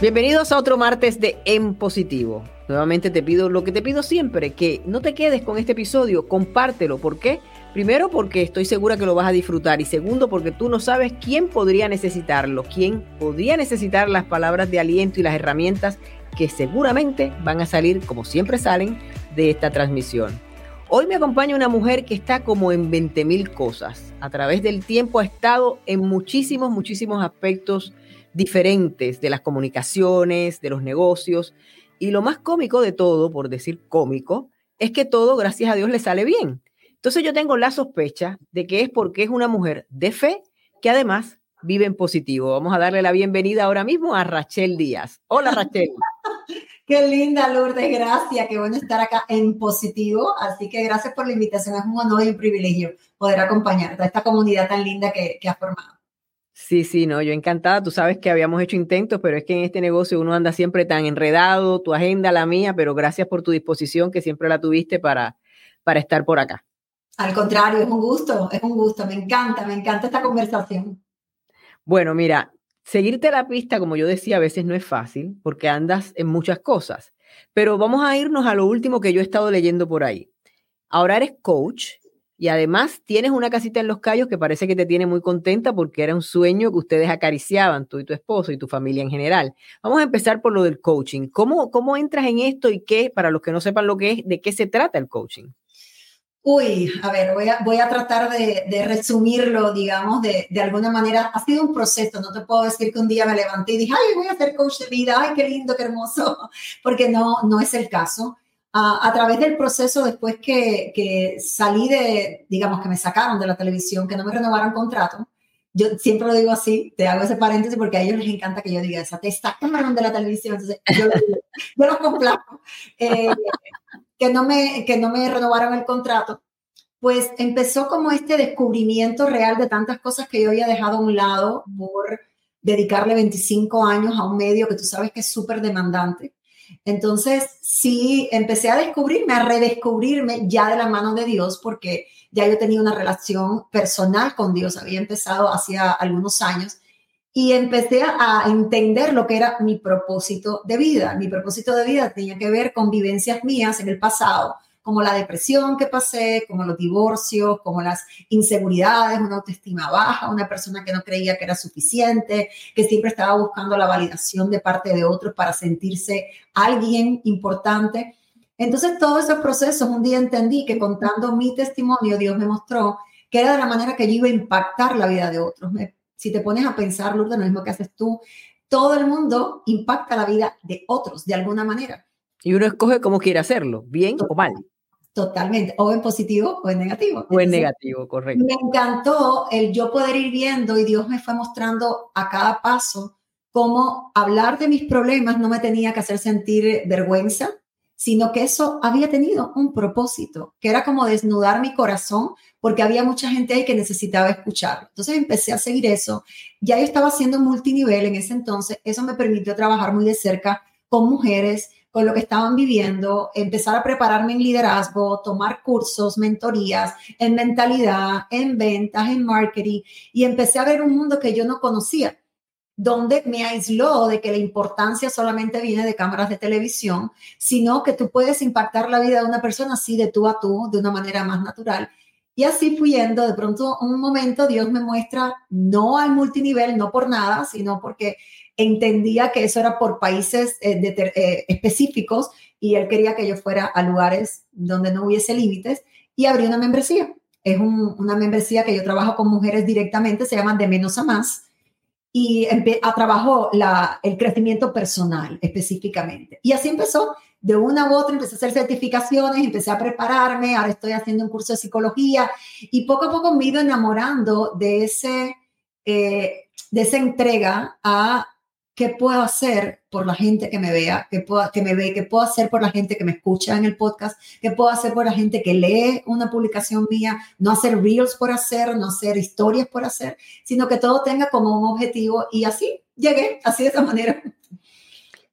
Bienvenidos a otro martes de En Positivo. Nuevamente te pido lo que te pido siempre, que no te quedes con este episodio, compártelo. ¿Por qué? Primero porque estoy segura que lo vas a disfrutar y segundo porque tú no sabes quién podría necesitarlo, quién podría necesitar las palabras de aliento y las herramientas que seguramente van a salir, como siempre salen, de esta transmisión. Hoy me acompaña una mujer que está como en 20 mil cosas. A través del tiempo ha estado en muchísimos, muchísimos aspectos diferentes de las comunicaciones, de los negocios. Y lo más cómico de todo, por decir cómico, es que todo, gracias a Dios, le sale bien. Entonces yo tengo la sospecha de que es porque es una mujer de fe que además vive en positivo. Vamos a darle la bienvenida ahora mismo a Rachel Díaz. Hola Rachel. Qué linda, Lourdes, gracias. Qué bueno estar acá en positivo. Así que gracias por la invitación. Es un honor y un privilegio poder acompañarte a esta comunidad tan linda que, que has formado. Sí, sí, no, yo encantada. Tú sabes que habíamos hecho intentos, pero es que en este negocio uno anda siempre tan enredado, tu agenda, la mía, pero gracias por tu disposición que siempre la tuviste para, para estar por acá. Al contrario, es un gusto, es un gusto. Me encanta, me encanta esta conversación. Bueno, mira, seguirte la pista, como yo decía, a veces no es fácil porque andas en muchas cosas, pero vamos a irnos a lo último que yo he estado leyendo por ahí. Ahora eres coach y además tienes una casita en Los Cayos que parece que te tiene muy contenta porque era un sueño que ustedes acariciaban, tú y tu esposo y tu familia en general. Vamos a empezar por lo del coaching. ¿Cómo, cómo entras en esto y qué, para los que no sepan lo que es, de qué se trata el coaching? Uy, a ver, voy a, voy a tratar de, resumirlo, digamos, de, de, alguna manera. Ha sido un proceso, no te puedo decir que un día me levanté y dije, ay, voy a ser coach de vida, ay, qué lindo, qué hermoso, porque no, no es el caso a, través del proceso después que, que, salí de, digamos, que me sacaron de la televisión, que no me renovaron contrato, yo siempre lo digo así, te hago ese paréntesis porque a ellos les encanta que yo diga esa, te sacaron de la televisión, entonces yo, yo los complaco, eh, que, no me, que no me renovaron el contrato, pues empezó como este descubrimiento real de tantas cosas que yo había dejado a un lado por dedicarle 25 años a un medio que tú sabes que es súper demandante entonces, sí, empecé a descubrirme, a redescubrirme ya de la mano de Dios, porque ya yo tenía una relación personal con Dios, había empezado hacía algunos años, y empecé a entender lo que era mi propósito de vida. Mi propósito de vida tenía que ver con vivencias mías en el pasado, como la depresión que pasé, como los divorcios, como las inseguridades, una autoestima baja, una persona que no creía que era suficiente, que siempre estaba buscando la validación de parte de otros para sentirse alguien importante. Entonces, todos esos procesos, un día entendí que contando mi testimonio, Dios me mostró que era de la manera que yo iba a impactar la vida de otros. si te pones a pensar, Lourdes, lo mismo que haces tú, todo el mundo impacta la vida de otros de alguna manera. Y uno escoge cómo quiere hacerlo, bien o mal. Totalmente, o en positivo o en negativo. O en negativo, correcto. Me encantó el yo poder ir viendo y Dios me fue mostrando a cada paso cómo hablar de mis problemas no me tenía que hacer sentir vergüenza, sino que eso había tenido un propósito, que era como desnudar mi corazón, porque había mucha gente ahí que necesitaba escucharlo. Entonces empecé a seguir eso. Ya yo estaba haciendo multinivel en ese entonces, eso me permitió trabajar muy de cerca con mujeres, lo que estaban viviendo, empezar a prepararme en liderazgo, tomar cursos, mentorías en mentalidad, en ventas, en marketing y empecé a ver un mundo que yo no conocía donde me aisló de que la importancia solamente viene de cámaras de televisión, sino que tú puedes impactar la vida de una persona así de tú a tú, de una manera más natural. Y así fui de pronto un momento Dios me muestra, no al multinivel, no por nada, sino porque entendía que eso era por países eh, eh, específicos y él quería que yo fuera a lugares donde no hubiese límites y abrí una membresía. Es una membresía que yo trabajo con mujeres directamente, se llaman de menos a más y a trabajo la, el crecimiento personal específicamente. Y así empezó, de una u otra empecé a hacer certificaciones, empecé a prepararme, ahora estoy haciendo un curso de psicología y poco a poco me he ido enamorando de, ese, eh, de esa entrega a ¿Qué puedo hacer por la gente que me vea, ¿Qué puedo, que me ve, qué puedo hacer por la gente que me escucha en el podcast, qué puedo hacer por la gente que lee una publicación mía, no hacer reels por hacer, no hacer historias por hacer, sino que todo tenga como un objetivo. Y así llegué, así de esa manera.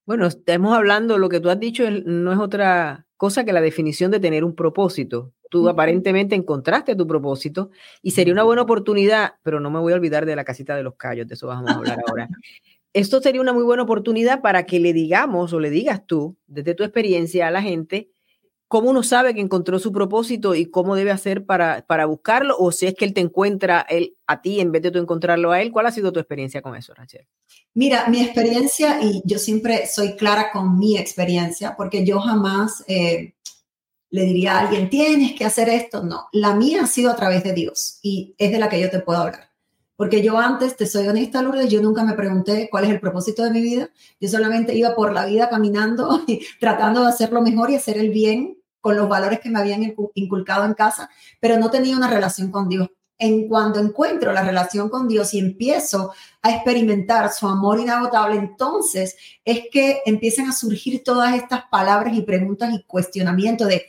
Bueno, estamos hablando, lo que tú has dicho no es otra cosa que la definición de tener un propósito. Tú aparentemente encontraste tu propósito y sería una buena oportunidad, pero no me voy a olvidar de la casita de los callos, de eso vamos a hablar ahora. esto sería una muy buena oportunidad para que le digamos o le digas tú, desde tu experiencia a la gente, cómo uno sabe que encontró su propósito y cómo debe hacer para, para buscarlo, o si es que él te encuentra a ti en vez de tú encontrarlo a él. ¿Cuál ha sido tu experiencia con eso, Rachel? Mira, mi experiencia, y yo siempre soy clara con mi experiencia, porque yo jamás eh, le diría a alguien, tienes que hacer esto. No, la mía ha sido a través de Dios y es de la que yo te puedo hablar. Porque yo antes, te soy honesta, Lourdes, yo nunca me pregunté cuál es el propósito de mi vida. Yo solamente iba por la vida caminando y tratando de hacer lo mejor y hacer el bien con los valores que me habían inculcado en casa, pero no tenía una relación con Dios. En cuando encuentro la relación con Dios y empiezo a experimentar su amor inagotable, entonces es que empiezan a surgir todas estas palabras y preguntas y cuestionamientos de,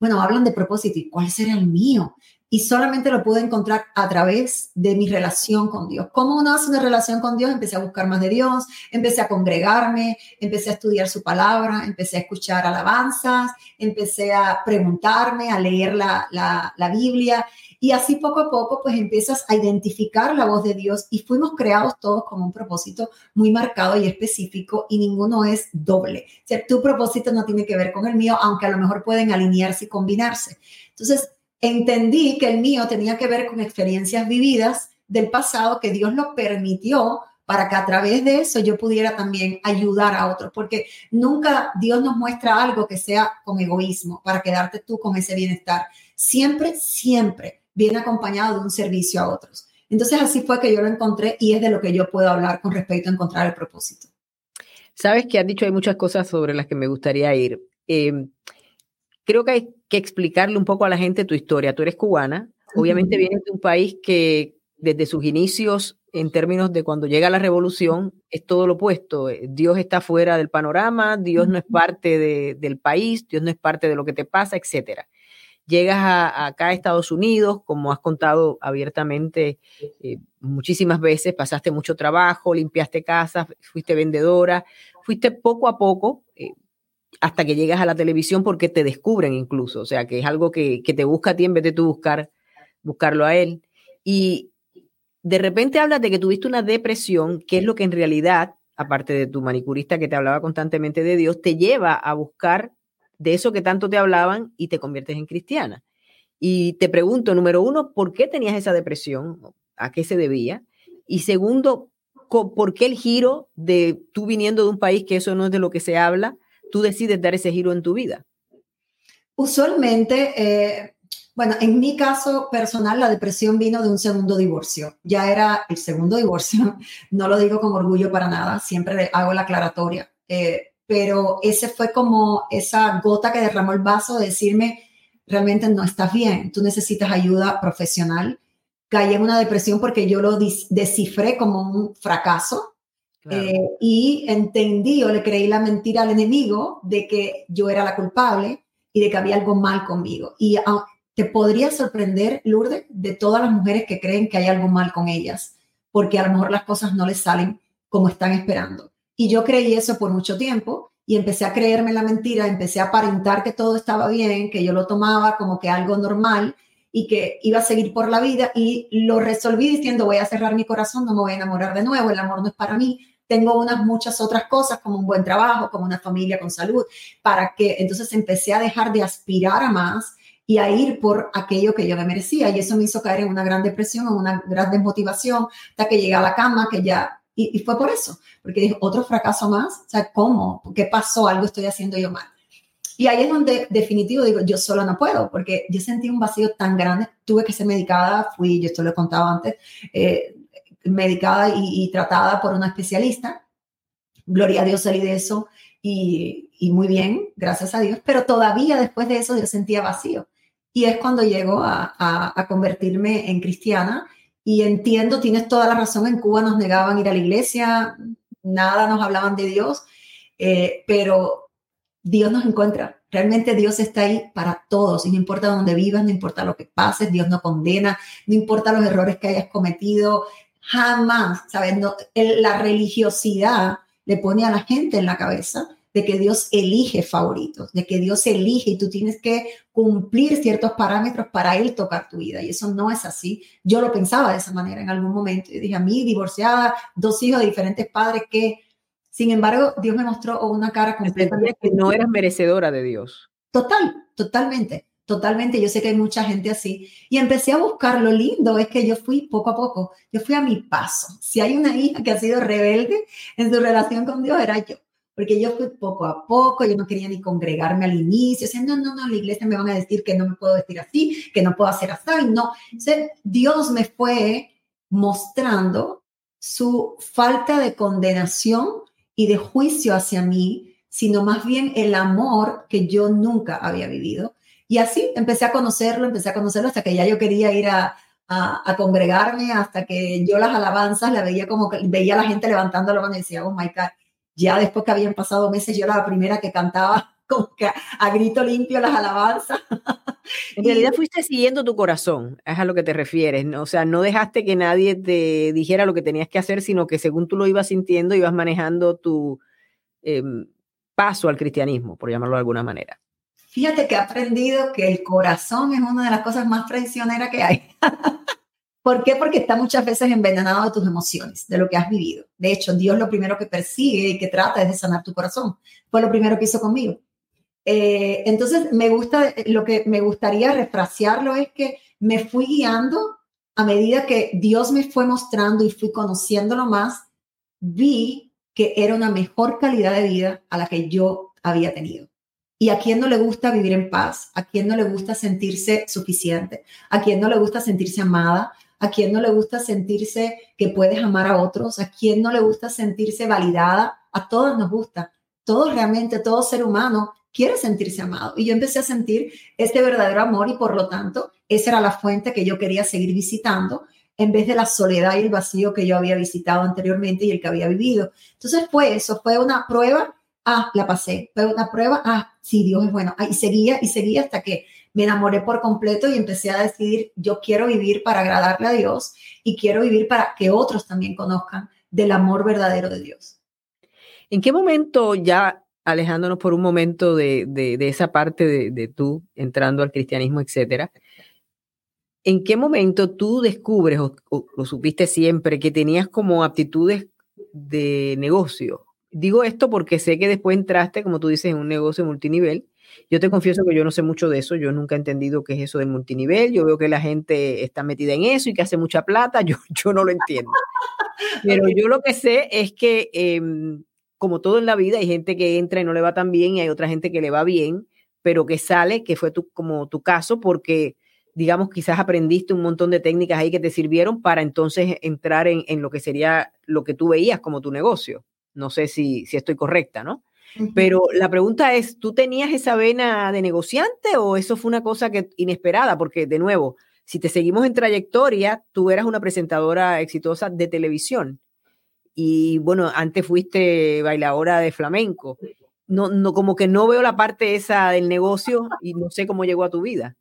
bueno, hablan de propósito y cuál será el mío y solamente lo pude encontrar a través de mi relación con Dios. ¿Cómo uno hace una relación con Dios? Empecé a buscar más de Dios, empecé a congregarme, empecé a estudiar su palabra, empecé a escuchar alabanzas, empecé a preguntarme, a leer la, la, la Biblia y así poco a poco pues empiezas a identificar la voz de Dios y fuimos creados todos con un propósito muy marcado y específico y ninguno es doble. O sea, tu propósito no tiene que ver con el mío, aunque a lo mejor pueden alinearse y combinarse. Entonces, entendí que el mío tenía que ver con experiencias vividas del pasado que Dios lo permitió para que a través de eso yo pudiera también ayudar a otros, porque nunca Dios nos muestra algo que sea con egoísmo, para quedarte tú con ese bienestar. Siempre, siempre viene acompañado de un servicio a otros. Entonces así fue que yo lo encontré y es de lo que yo puedo hablar con respecto a encontrar el propósito. Sabes que has dicho hay muchas cosas sobre las que me gustaría ir. Eh, creo que hay que explicarle un poco a la gente tu historia. Tú eres cubana, obviamente vienes de un país que desde sus inicios, en términos de cuando llega la revolución, es todo lo opuesto. Eh, Dios está fuera del panorama, Dios no es parte del país, Dios no es parte de lo que te pasa, etc. Llegas acá a Estados Unidos, como has contado abiertamente eh, muchísimas veces, pasaste mucho trabajo, limpiaste casas, fuiste vendedora, fuiste poco a poco eh, hasta que llegas a la televisión porque te descubren incluso, o sea, que es algo que, te busca a ti en vez de tú buscar, buscarlo a él. Y de repente hablas de que tuviste una depresión, que es lo que en realidad, aparte de tu manicurista que te hablaba constantemente de Dios, te lleva a buscar de eso que tanto te hablaban y te conviertes en cristiana. Y te pregunto, número uno, ¿por qué tenías esa depresión? ¿A qué se debía? Y segundo, ¿por qué el giro de tú viniendo de un país que eso no es de lo que se habla? Tú decides dar ese giro en tu vida? Usualmente, eh, bueno, en mi caso personal, la depresión vino de un segundo divorcio. Ya era el segundo divorcio, no lo digo con orgullo para nada, siempre hago la aclaratoria, eh, pero ese fue como esa gota que derramó el vaso de decirme, realmente no estás bien, tú necesitas ayuda profesional. Caí en una depresión porque yo lo descifré como un fracaso, eh, y entendí o le creí la mentira al enemigo de que yo era la culpable y de que había algo mal conmigo. Y ah, te podría sorprender, Lourdes, de todas las mujeres que creen que hay algo mal con ellas, porque a lo mejor las cosas no les salen como están esperando. Y yo creí eso por mucho tiempo y empecé a creerme la mentira, empecé a aparentar que todo estaba bien, que yo lo tomaba como que algo normal y que iba a seguir por la vida y lo resolví diciendo voy a cerrar mi corazón, no me voy a enamorar de nuevo, el amor no es para mí, tengo unas muchas otras cosas como un buen trabajo, como una familia con salud, para que entonces empecé a dejar de aspirar a más y a ir por aquello que yo me merecía. Y eso me hizo caer en una gran depresión, en una gran desmotivación, hasta que llegué a la cama, que ya, y, fue por eso, porque dije, otro fracaso más, o ¿cómo? ¿Qué pasó? Algo estoy haciendo yo mal. Y ahí es donde definitivo digo, yo solo no puedo, porque yo sentí un vacío tan grande, tuve que ser medicada, fui, yo esto lo he contado antes, eh, medicada y, tratada por una especialista. Gloria a Dios salí de eso y, muy bien, gracias a Dios, pero todavía después de eso yo sentía vacío. Y es cuando llego a, convertirme en cristiana y entiendo, tienes toda la razón, en Cuba nos negaban ir a la iglesia, nada nos hablaban de Dios, eh, pero Dios nos encuentra. Realmente Dios está ahí para todos, y no importa dónde vivas, no importa lo que pases, Dios no condena, no importa los errores que hayas cometido, jamás, ¿sabes? la religiosidad le pone a la gente en la cabeza de que Dios elige favoritos, de que Dios elige y tú tienes que cumplir ciertos parámetros para Él tocar tu vida. Y eso no es así. Yo lo pensaba de esa manera en algún momento. Y dije, a mí, divorciada, dos hijos de diferentes padres, que, sin embargo, Dios me mostró una cara completamente... Que no eras merecedora de Dios. Total, totalmente totalmente, yo sé que hay mucha gente así. Y empecé a buscar, lo lindo es que yo fui poco a poco, yo fui a mi paso. Si hay una hija que ha sido rebelde en su relación con Dios, era yo. Porque yo fui poco a poco, yo no quería ni congregarme al inicio, decía, no, no, no, la iglesia me van a decir que no me puedo vestir así, que no puedo hacer así, no. Dios me fue mostrando su falta de condenación y de juicio hacia mí, sino más bien el amor que yo nunca había vivido y así empecé a conocerlo, empecé a conocerlo hasta que ya yo quería ir a, a, congregarme, hasta que yo las alabanzas la veía como que veía la gente levantando la mano decía, oh my God. Ya después que habían pasado meses, yo era la primera que cantaba como que a grito limpio las alabanzas. En realidad fuiste siguiendo tu corazón, es a lo que te refieres, ¿no? o sea, no dejaste que nadie te dijera lo que tenías que hacer, sino que según tú lo ibas sintiendo, ibas manejando tu em, paso al cristianismo, por llamarlo de alguna manera. Fíjate que he aprendido que el corazón es una de las cosas más traicioneras que hay. ¿Por qué? Porque está muchas veces envenenado de tus emociones, de lo que has vivido. De hecho, Dios lo primero que persigue y que trata es de sanar tu corazón. Fue lo primero que hizo conmigo. Eh, entonces, me gusta, lo que me gustaría refrasearlo es que me fui guiando a medida que Dios me fue mostrando y fui conociéndolo más, vi que era una mejor calidad de vida a la que yo había tenido. ¿Y a quién no le gusta vivir en paz? ¿A quién no le gusta sentirse suficiente? ¿A quién no le gusta sentirse amada? ¿A quién no le gusta sentirse que puedes amar a otros? ¿A quién no le gusta sentirse validada? A todos nos gusta. Todos realmente, todo ser humano quiere sentirse amado. Y yo empecé a sentir este verdadero amor y por lo tanto esa era la fuente que yo quería seguir visitando en vez de la soledad y el vacío que yo había visitado anteriormente y el que había vivido. Entonces fue eso, fue una prueba ah, la pasé, fue una prueba, ah, sí, Dios es bueno. Y seguía y seguía hasta que me enamoré por completo y empecé a decidir, yo quiero vivir para agradarle a Dios y quiero vivir para que otros también conozcan del amor verdadero de Dios. ¿En qué momento ya alejándonos por un momento de, esa parte de, tú entrando al cristianismo, etcétera, ¿en qué momento tú descubres o, lo supiste siempre que tenías como aptitudes de negocio Digo esto porque sé que después entraste, como tú dices, en un negocio multinivel. Yo te confieso que yo no sé mucho de eso, yo nunca he entendido qué es eso del multinivel, yo veo que la gente está metida en eso y que hace mucha plata, yo, yo no lo entiendo. Pero yo lo que sé es que, em, como todo en la vida, hay gente que entra y no le va tan bien y hay otra gente que le va bien, pero que sale, que fue tu, como tu caso, porque, digamos, quizás aprendiste un montón de técnicas ahí que te sirvieron para entonces entrar en, en lo que sería lo que tú veías como tu negocio. No sé si, si estoy correcta, ¿no? Pero la pregunta es, ¿tú tenías esa vena de negociante o eso fue una cosa que inesperada? Porque, de nuevo, si te seguimos en trayectoria, tú eras una presentadora exitosa de televisión. Y bueno, antes fuiste bailadora de flamenco. No, no, como que no veo la parte esa del negocio y no sé cómo llegó a tu vida.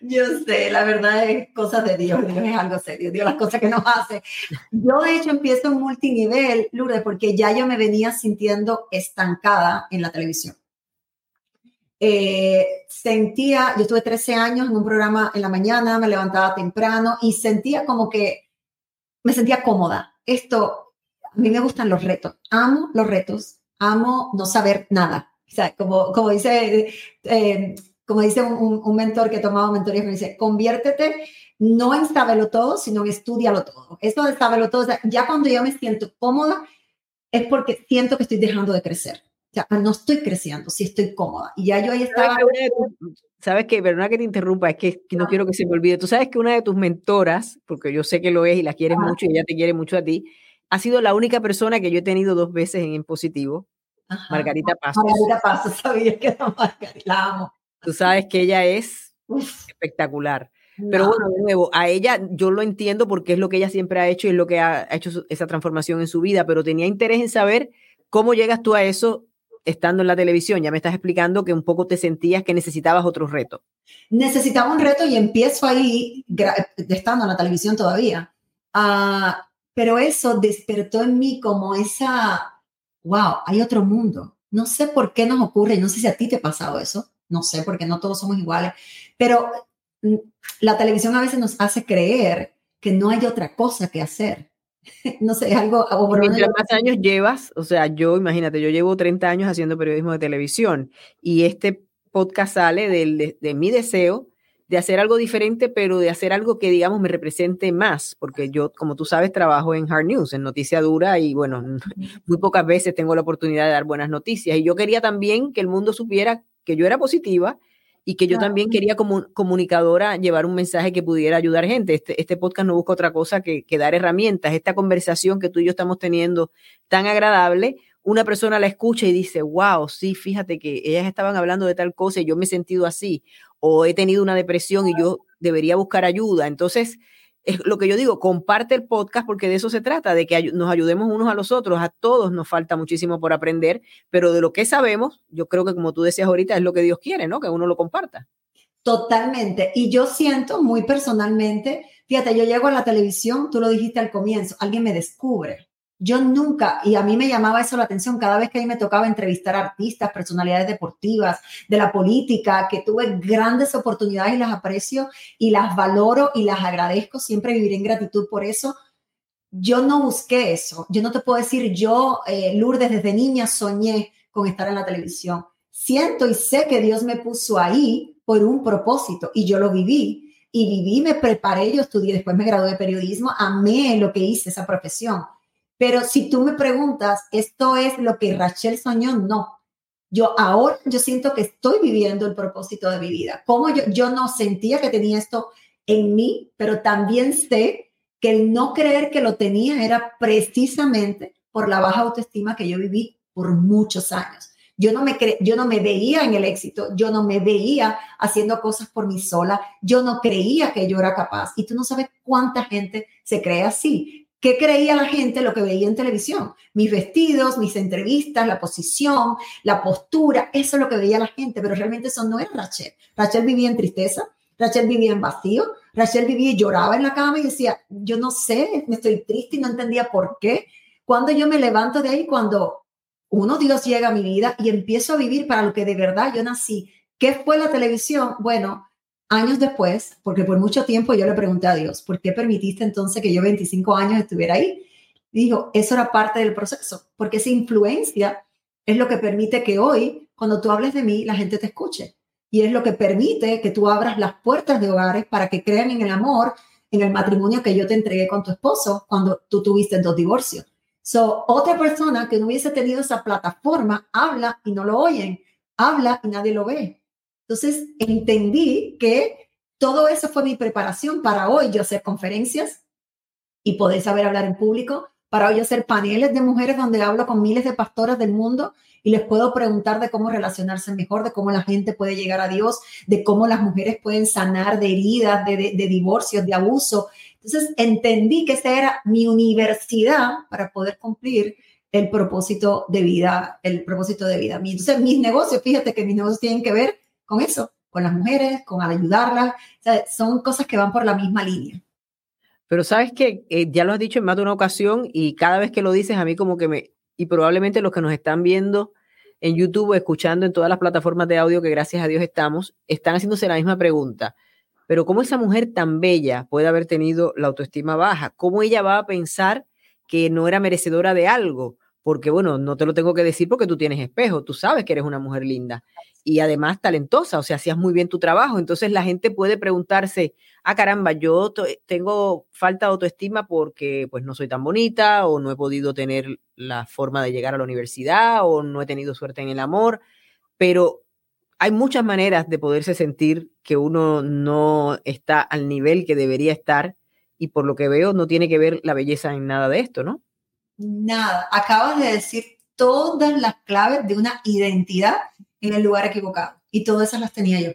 Yo sé, la verdad es cosas de Dios, Dios es algo serio, Dios las cosas que nos hace. Yo de hecho empiezo en multinivel, Lourdes, porque ya yo me venía sintiendo estancada en la televisión. Eh, sentía, yo estuve 13 años en un programa en la mañana, me levantaba temprano y sentía como que me sentía cómoda. Esto, a mí me gustan los retos, amo los retos, amo no saber nada. O sea, como, como dice... Eh, como dice un, mentor que he tomado mentoría, me dice, conviértete no en sábelo todo, sino en estudialo todo. Esto de sábelo todo, ya cuando yo me siento cómoda, es porque siento que estoy dejando de crecer. O sea, no estoy creciendo, sí estoy cómoda. Y ya yo ahí estaba. Sabes que, perdona que te interrumpa, es que, no quiero que se me olvide. Tú sabes que una de tus mentoras, porque yo sé que lo es y la quieres mucho y ella te quiere mucho a ti, ha sido la única persona que yo he tenido dos veces en, positivo, Margarita Pasos. Margarita Pasos, sabía que era Margarita, la amo. Tú sabes que ella es espectacular. Pero bueno, de nuevo, a ella yo lo entiendo porque es lo que ella siempre ha hecho y es lo que ha hecho esa transformación en su vida, pero tenía interés en saber cómo llegas tú a eso estando en la televisión. Ya me estás explicando que un poco te sentías que necesitabas otro reto. Necesitaba un reto y empiezo ahí, estando en la televisión todavía. Uh, pero eso despertó en mí como esa, wow, hay otro mundo No sé por qué nos ocurre, no sé si a ti te ha pasado eso, no sé, porque no todos somos iguales, pero mm, la televisión a veces nos hace creer que no hay otra cosa que hacer. no sé, algo... O Mientras más años llevas, o sea, yo, imagínate, yo llevo 30 años haciendo periodismo de televisión y este podcast sale de, de mi deseo de hacer algo diferente, pero de hacer algo que, digamos, me represente más, porque yo, como tú sabes, trabajo en Hard News, en Noticia Dura, y bueno, muy pocas veces tengo la oportunidad de dar buenas noticias. Y yo quería también que el mundo supiera que yo era positiva y que yo también quería como comunicadora llevar un mensaje que pudiera ayudar gente. Este, este podcast no busca otra cosa que, que dar herramientas. Esta conversación que tú y yo estamos teniendo tan agradable, una persona la escucha y dice, wow, sí, fíjate que ellas estaban hablando de tal cosa y yo me he sentido así o he tenido una depresión y yo debería buscar ayuda. Entonces, es lo que yo digo, comparte el podcast porque de eso se trata, de que nos ayudemos unos a los otros. A todos nos falta muchísimo por aprender, pero de lo que sabemos, yo creo que como tú decías ahorita, es lo que Dios quiere, ¿no? Que uno lo comparta. Totalmente. Y yo siento muy personalmente, fíjate, yo llego a la televisión, tú lo dijiste al comienzo, alguien me descubre. Yo nunca, y a mí me llamaba eso la atención cada vez que a mí me tocaba entrevistar artistas, personalidades deportivas, de la política, que tuve grandes oportunidades y las aprecio y las valoro y las agradezco, siempre viviré en gratitud por eso. Yo no busqué eso, yo no te puedo decir, yo, eh, Lourdes, desde niña soñé con estar en la televisión. Siento y sé que Dios me puso ahí por un propósito y yo lo viví y viví, me preparé, yo estudié, después me gradué de periodismo, amé lo que hice, esa profesión pero si tú me preguntas, ¿esto es lo que Rachel soñó? No. Yo ahora, yo siento que estoy viviendo el propósito de mi vida. Como yo, yo no sentía que tenía esto en mí, pero también sé que el no creer que lo tenía era precisamente por la baja autoestima que yo viví por muchos años. Yo no, me yo no me veía en el éxito, yo no me veía haciendo cosas por mí sola, yo no creía que yo era capaz. Y tú no sabes cuánta gente se cree así. ¿Qué creía la gente lo que veía en televisión? Mis vestidos, mis entrevistas, la posición, la postura, eso es lo que veía la gente, pero realmente eso no es Rachel. Rachel vivía en tristeza, Rachel vivía en vacío, Rachel vivía y lloraba en la cama y decía, yo no sé, me estoy triste y no entendía por qué. Cuando yo me levanto de ahí, cuando uno, Dios llega a mi vida y empiezo a vivir para lo que de verdad yo nací. ¿Qué fue la televisión? Bueno, años después, porque por mucho tiempo yo le pregunté a Dios, ¿por qué permitiste entonces que yo 25 años estuviera ahí? dijo, eso era parte del proceso, porque esa influencia es lo que permite que hoy, cuando tú hables de mí, la gente te escuche. Y es lo que permite que tú abras las puertas de hogares para que crean en el amor, en el matrimonio que yo te entregué con tu esposo cuando tú tuviste dos divorcios. So, otra persona que no hubiese tenido esa plataforma habla y no lo oyen, habla y nadie lo ve. Entonces entendí que todo eso fue mi preparación para hoy yo hacer conferencias y poder saber hablar en público, para hoy hacer paneles de mujeres donde hablo con miles de pastoras del mundo y les puedo preguntar de cómo relacionarse mejor, de cómo la gente puede llegar a Dios, de cómo las mujeres pueden sanar de heridas, de, de, divorcios, de abuso. Entonces entendí que esa era mi universidad para poder cumplir el propósito de vida, el propósito de vida. Entonces mis negocios, fíjate que mis negocios tienen que ver con eso, con las mujeres, con ayudarlas. son cosas que van por la misma línea. Pero sabes que eh, ya lo has dicho en más de una ocasión y cada vez que lo dices a mí como que me, y probablemente los que nos están viendo en YouTube, escuchando en todas las plataformas de audio que gracias a Dios estamos, están haciéndose la misma pregunta. Pero ¿cómo esa mujer tan bella puede haber tenido la autoestima baja? ¿Cómo ella va a pensar que no era merecedora de algo? Porque bueno, no te lo tengo que decir porque tú tienes espejo, tú sabes que eres una mujer linda y además talentosa, o sea, hacías muy bien tu trabajo. Entonces la gente puede preguntarse, ah, caramba, yo tengo falta de autoestima porque pues no soy tan bonita o no he podido tener la forma de llegar a la universidad o no he tenido suerte en el amor, pero hay muchas maneras de poderse sentir que uno no está al nivel que debería estar y por lo que veo no tiene que ver la belleza en nada de esto, ¿no? Nada, acabas de decir todas las claves de una identidad en el lugar equivocado. Y todas esas las tenía yo.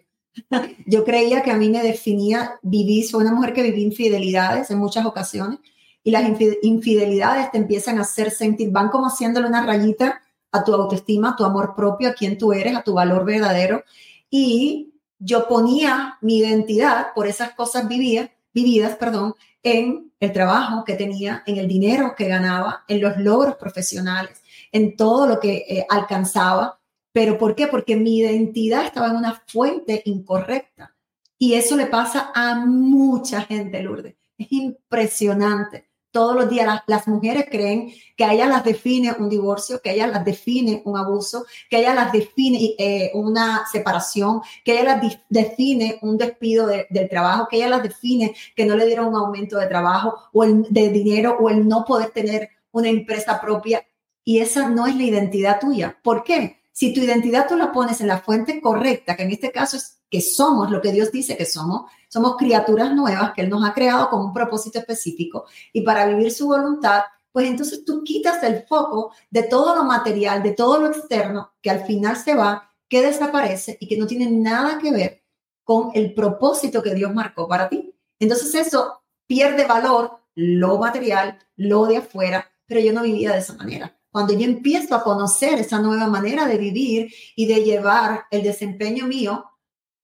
yo creía que a mí me definía vivir, soy una mujer que viví infidelidades en muchas ocasiones y las infidelidades te empiezan a hacer sentir, van como haciéndole una rayita a tu autoestima, a tu amor propio, a quién tú eres, a tu valor verdadero. Y yo ponía mi identidad por esas cosas vividas, vividas, perdón, en el trabajo que tenía, en el dinero que ganaba, en los logros profesionales en todo lo que eh, alcanzaba. ¿Pero por qué? Porque mi identidad estaba en una fuente incorrecta. Y eso le pasa a mucha gente, Lourdes. Es impresionante todos los días las, mujeres creen que a ellas las define un divorcio, que a ellas las define un abuso, que a ellas las define eh, una separación, que a ellas las define un despido del trabajo, que a ellas las define que no le dieron un aumento de trabajo o el, de dinero o el no poder tener una empresa propia. Y esa no es la identidad tuya. ¿Por qué? Si tu identidad tú la pones en la fuente correcta, que en este caso es que somos lo que Dios dice que somos, somos criaturas nuevas que Él nos ha creado con un propósito específico y para vivir su voluntad, pues entonces tú quitas el foco de todo lo material, de todo lo externo, que al final se va, que desaparece y que no tiene nada que ver con el propósito que Dios marcó para ti. Entonces eso pierde valor, lo material, lo de afuera, pero yo no vivía de esa manera. Cuando yo empiezo a conocer esa nueva manera de vivir y de llevar el desempeño mío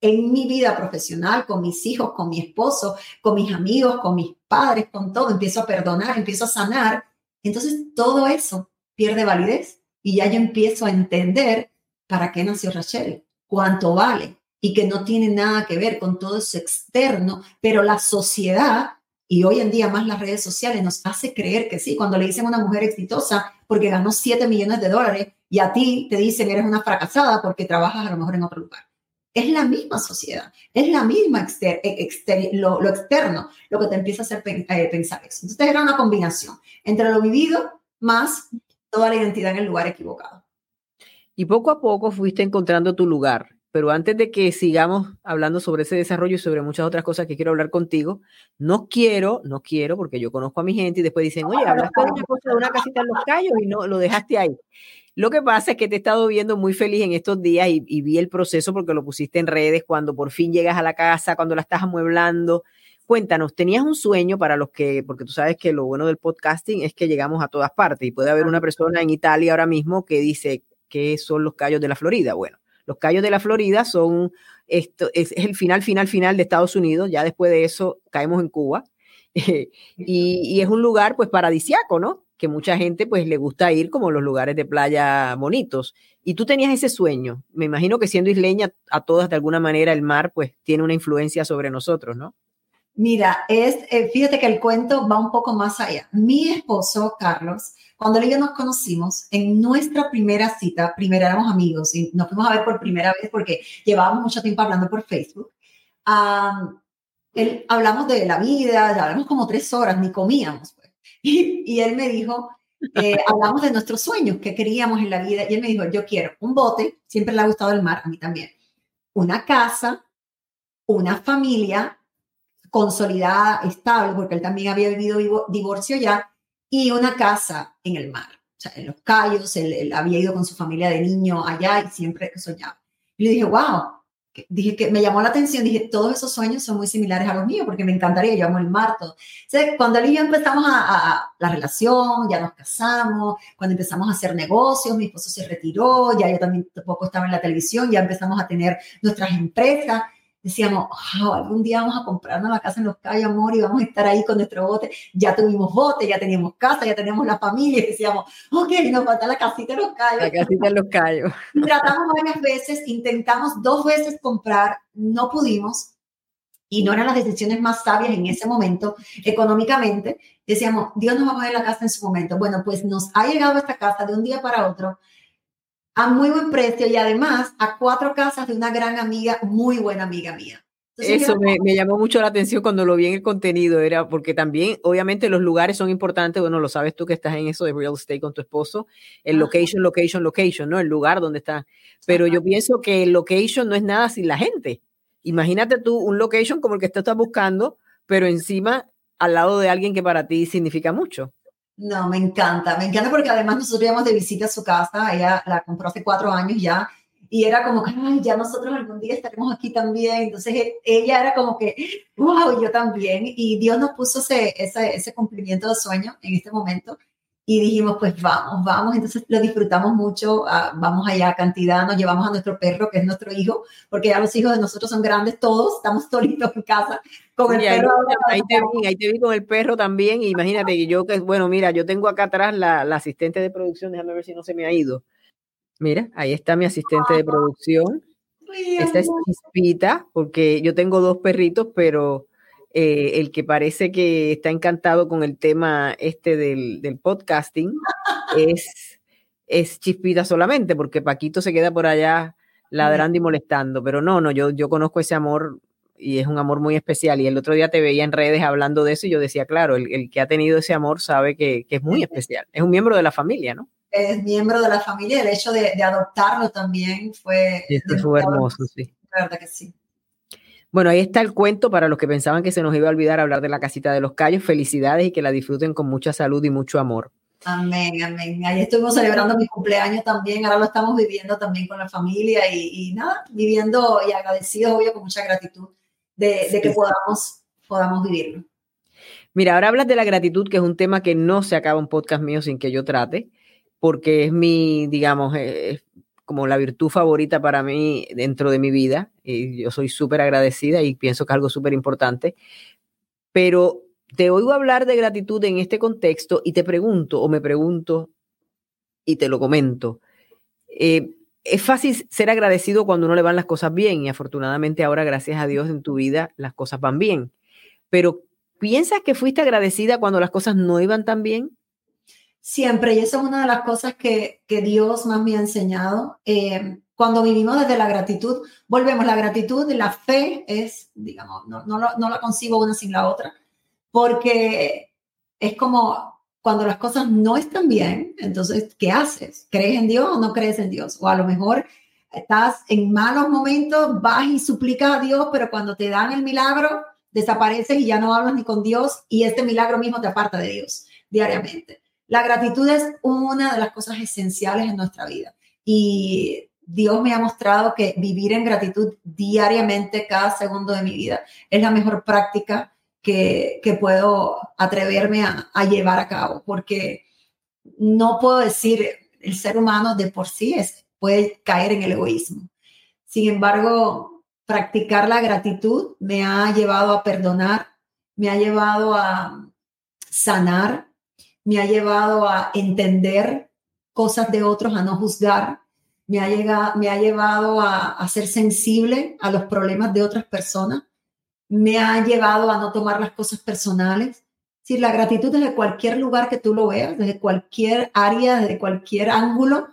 en mi vida profesional, con mis hijos, con mi esposo, con mis amigos, con mis padres, con todo, empiezo a perdonar, empiezo a sanar, entonces todo eso pierde validez y ya yo empiezo a entender para qué nació Rachel, cuánto vale y que no tiene nada que ver con todo eso externo, pero la sociedad y hoy en día más las redes sociales nos hace creer que sí, cuando le dicen a una mujer exitosa porque ganó 7 millones de dólares y a ti te dicen eres una fracasada porque trabajas a lo mejor en otro lugar. Es la misma sociedad, es la misma eh, lo, externo lo que te empieza a hacer eh, pensar eso. Entonces era una combinación entre lo vivido más toda la identidad en el lugar equivocado. Y poco a poco fuiste encontrando tu lugar. Pero antes de que sigamos hablando sobre ese desarrollo y sobre muchas otras cosas que quiero hablar contigo, no quiero, no quiero, porque yo conozco a mi gente y después dicen, oye, hablaste de una cosa de una casita en los callos y no lo dejaste ahí. Lo que pasa es que te he estado viendo muy feliz en estos días y, vi el proceso porque lo pusiste en redes cuando por fin llegas a la casa, cuando la estás amueblando. Cuéntanos, tenías un sueño para los que, porque tú sabes que lo bueno del podcasting es que llegamos a todas partes y puede haber una persona en Italia ahora mismo que dice que son los Cayos de la Florida. Bueno, los Cayos de la Florida son, esto es, el final, final, final de Estados Unidos. Ya después de eso caemos en Cuba. y, y, es un lugar pues paradisiaco, ¿no? Que mucha gente pues le gusta ir como los lugares de playa bonitos. Y tú tenías ese sueño. Me imagino que siendo isleña, a todas de alguna manera el mar pues tiene una influencia sobre nosotros, ¿no? Mira, es, eh, fíjate que el cuento va un poco más allá. Mi esposo, Carlos, cuando él y yo nos conocimos, en nuestra primera cita, primero éramos amigos y nos fuimos a ver por primera vez porque llevábamos mucho tiempo hablando por Facebook. él, hablamos de la vida, hablamos como tres horas, ni comíamos. Y, él me dijo, eh, hablamos de nuestros sueños, que queríamos en la vida, y él me dijo, yo quiero un bote, siempre le ha gustado el mar, a mí también, una casa, una familia consolidada, estable, porque él también había vivido divorcio ya, y una casa en el mar, o sea, en los Cayos, él, él había ido con su familia de niño allá y siempre soñaba. Y le dije, wow, dije que me llamó la atención, dije, todos esos sueños son muy similares a los míos, porque me encantaría, yo amo el mar, todo. cuando él y yo empezamos a, la relación, ya nos casamos, cuando empezamos a hacer negocios, mi esposo se retiró, ya yo también tampoco estaba en la televisión, ya empezamos a tener nuestras empresas, decíamos, algún día vamos a comprarnos la casa en Los Cayos, amor, y vamos a estar ahí con nuestro bote. Ya tuvimos bote, ya teníamos casa, ya teníamos la familia, y decíamos, ok, nos falta la casita en Los Cayos. La casita en Los Cayos. Tratamos varias veces, intentamos dos veces comprar, no pudimos, y no eran las decisiones más sabias en ese momento, económicamente. Decíamos, Dios nos va a poner la casa en su momento. Bueno, pues nos ha llegado esta casa de un día para otro a muy buen precio y además a cuatro casas de una gran amiga, muy buena amiga mía. Eso me, llamó mucho la atención cuando lo vi en el contenido, era porque también, obviamente, los lugares son importantes, bueno, lo sabes tú que estás en eso de real estate con tu esposo, el location, location, location, ¿no? El lugar donde está. Pero yo pienso que el location no es nada sin la gente. Imagínate tú un location como el que tú estás buscando, pero encima al lado de alguien que para ti significa mucho. No, me encanta, me encanta porque además nosotros íbamos de visita a su casa, ella la compró hace cuatro años ya, y era como que, ay, ya nosotros algún día estaremos aquí también. Entonces e, ella era como que, wow, yo también. Y Dios nos puso ese, ese, ese cumplimiento de sueño en este momento. Y dijimos, pues vamos, vamos, entonces lo disfrutamos mucho, ah, vamos allá a cantidad, nos llevamos a nuestro perro, que es nuestro hijo, porque ya los hijos de nosotros son grandes todos, estamos solitos en casa con el perro. Ahí, te vi, ahí te vi con el perro también, imagínate que yo, que bueno, mira, yo tengo acá atrás la, la, asistente de producción, déjame ver si no se me ha ido. Mira, ahí está mi asistente de producción. Esta es Chispita, porque yo tengo dos perritos, pero eh, el que parece que está encantado con el tema este del, del podcasting es, es Chispita solamente, porque Paquito se queda por allá ladrando y molestando, pero no, no, yo, yo conozco ese amor y es un amor muy especial. Y el otro día te veía en redes hablando de eso y yo decía, claro, el, el que ha tenido ese amor sabe que, que, es muy especial, es un miembro de la familia, ¿no? Es miembro de la familia, el hecho de, de adoptarlo también fue... Sí, fue hermoso, sí. La verdad que sí. Bueno, ahí está el cuento para los que pensaban que se nos iba a olvidar hablar de la casita de los callos. Felicidades y que la disfruten con mucha salud y mucho amor. Amén, amén. Ahí estuvimos celebrando mi cumpleaños también, ahora lo estamos viviendo también con la familia y, y nada, viviendo y agradecido, obvio, con mucha gratitud de, de que podamos, podamos vivirlo. Mira, ahora hablas de la gratitud, que es un tema que no se acaba un podcast mío sin que yo trate, porque es mi, digamos, es como la virtud favorita para mí dentro de mi vida. Y yo soy súper agradecida y pienso que es algo súper importante. Pero te oigo hablar de gratitud en este contexto y te pregunto o me pregunto y te lo comento. Eh, es fácil ser agradecido cuando uno le van las cosas bien y afortunadamente ahora, gracias a Dios, en tu vida las cosas van bien. Pero ¿piensas que fuiste agradecida cuando las cosas no iban tan bien? Siempre, y eso es una de las cosas que, que Dios más me ha enseñado. Eh, cuando vivimos desde la gratitud, volvemos, la gratitud, la fe es, digamos, no, no, no la concibo una sin la otra, porque es como cuando las cosas no están bien, entonces, ¿qué haces? ¿Crees en Dios o no crees en Dios? O a lo mejor estás en malos momentos, vas y suplicas a Dios, pero cuando te dan el milagro, desapareces y ya no hablas ni con Dios y este milagro mismo te aparta de Dios diariamente. La gratitud es una de las cosas esenciales en nuestra vida y Dios me ha mostrado que vivir en gratitud diariamente, cada segundo de mi vida, es la mejor práctica que, que puedo atreverme a, llevar a cabo, porque no puedo decir, el ser humano de por sí es, puede caer en el egoísmo. Sin embargo, practicar la gratitud me ha llevado a perdonar, me ha llevado a sanar, me ha llevado a entender cosas de otros, a no juzgar, me ha, llegado, me ha llevado a, ser sensible a los problemas de otras personas, me ha llevado a no tomar las cosas personales. Si la gratitud desde cualquier lugar que tú lo veas, desde cualquier área, desde cualquier ángulo,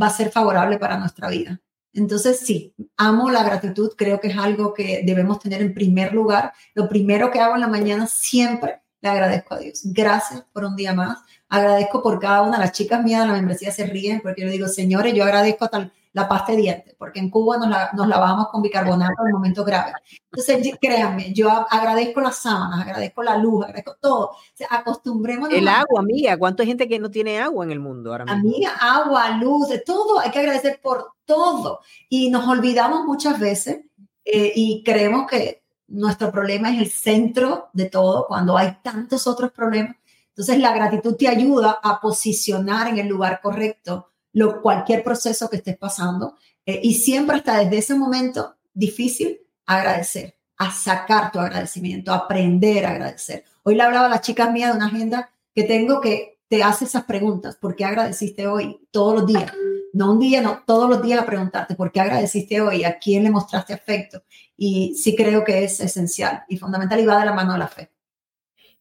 va a ser favorable para nuestra vida. Entonces, sí, amo la gratitud, creo que es algo que debemos tener en primer lugar. Lo primero que hago en la mañana siempre le agradezco a Dios. Gracias por un día más. Agradezco por cada una. Las chicas mías de la membresía se ríen porque yo digo, señores, yo agradezco hasta la pasta de dientes, porque en Cuba nos, la, nos lavamos con bicarbonato en momentos graves. Entonces, créanme, yo agradezco las sábanas, agradezco la luz, agradezco todo. O sea, acostumbremos. El agua, amiga. ¿Cuánta gente que no tiene agua en el mundo ahora mismo? Amiga, agua, luz, de todo. Hay que agradecer por todo. Y nos olvidamos muchas veces eh, y creemos que nuestro problema es el centro de todo, cuando hay tantos otros problemas. Entonces la gratitud te ayuda a posicionar en el lugar correcto lo, cualquier proceso que estés pasando eh, y siempre hasta desde ese momento difícil agradecer, a sacar tu agradecimiento, aprender a agradecer. Hoy le hablaba a las chicas mías de una agenda que tengo que te hace esas preguntas. ¿Por qué agradeciste hoy? Todos los días. No un día, no, todos los días a preguntarte por qué agradeciste hoy, a quién le mostraste afecto. Y sí creo que es esencial y fundamental y va de la mano de la fe.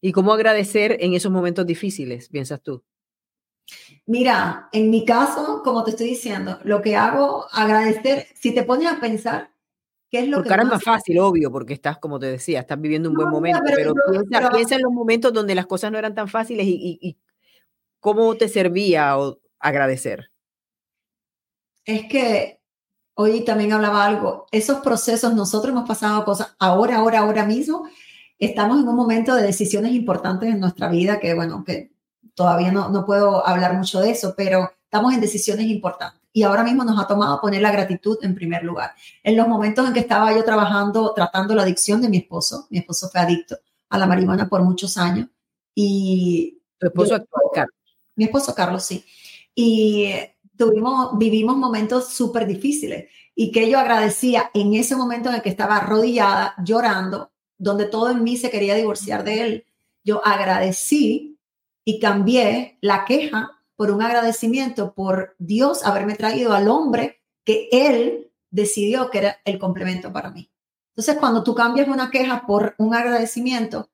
¿Y cómo agradecer en esos momentos difíciles, piensas tú? Mira, en mi caso, como te estoy diciendo, lo que hago, agradecer, si te pones a pensar, ¿qué es lo porque que... ahora es más fácil, obvio, porque estás, como te decía, estás viviendo un no, buen momento, pero, pero, piensa, pero, piensa, en los momentos donde las cosas no eran tan fáciles y, y, y cómo te servía agradecer. Es que hoy también hablaba algo, esos procesos, nosotros hemos pasado cosas ahora, ahora, ahora mismo, estamos en un momento de decisiones importantes en nuestra vida que, bueno, que todavía no, no puedo hablar mucho de eso, pero estamos en decisiones importantes. Y ahora mismo nos ha tomado poner la gratitud en primer lugar. En los momentos en que estaba yo trabajando, tratando la adicción de mi esposo, mi esposo fue adicto a la marihuana por muchos años. Y tu esposo actual, Carlos. Mi esposo Carlos, sí. Y vivimos momentos súper difíciles y que yo agradecía en ese momento en el que estaba arrodillada, llorando, donde todo en mí se quería divorciar de él. Yo agradecí y cambié la queja por un agradecimiento por Dios haberme traído al hombre que él decidió que era el complemento para mí. Entonces, cuando tú cambias una queja por un agradecimiento,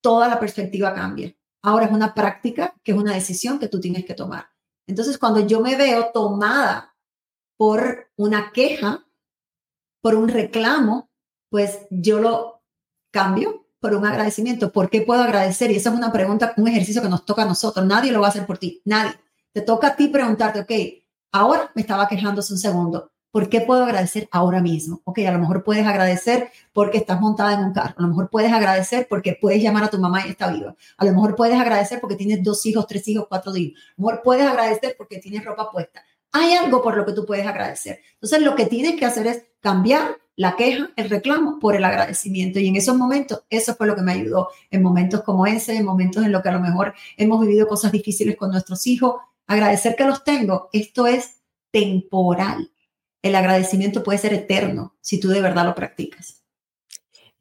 toda la perspectiva cambia. Ahora es una práctica que es una decisión que tú tienes que tomar. Entonces, cuando yo me veo tomada por una queja, por un reclamo, pues yo lo cambio por un agradecimiento. ¿Por qué puedo agradecer? Y esa es una pregunta, un ejercicio que nos toca a nosotros. Nadie lo va a hacer por ti, nadie. Te toca a ti preguntarte, ok, ahora me estaba quejando hace un segundo. ¿Por qué puedo agradecer ahora mismo? Ok, a lo mejor puedes agradecer porque estás montada en un carro. A lo mejor puedes agradecer porque puedes llamar a tu mamá y está viva. A lo mejor puedes agradecer porque tienes dos hijos, tres hijos, cuatro hijos. A lo mejor puedes agradecer porque tienes ropa puesta. Hay algo por lo que tú puedes agradecer. Entonces, lo que tienes que hacer es cambiar la queja, el reclamo por el agradecimiento. Y en esos momentos, eso fue lo que me ayudó. En momentos como ese, en momentos en los que a lo mejor hemos vivido cosas difíciles con nuestros hijos, agradecer que los tengo. Esto es temporal el agradecimiento puede ser eterno si tú de verdad lo practicas.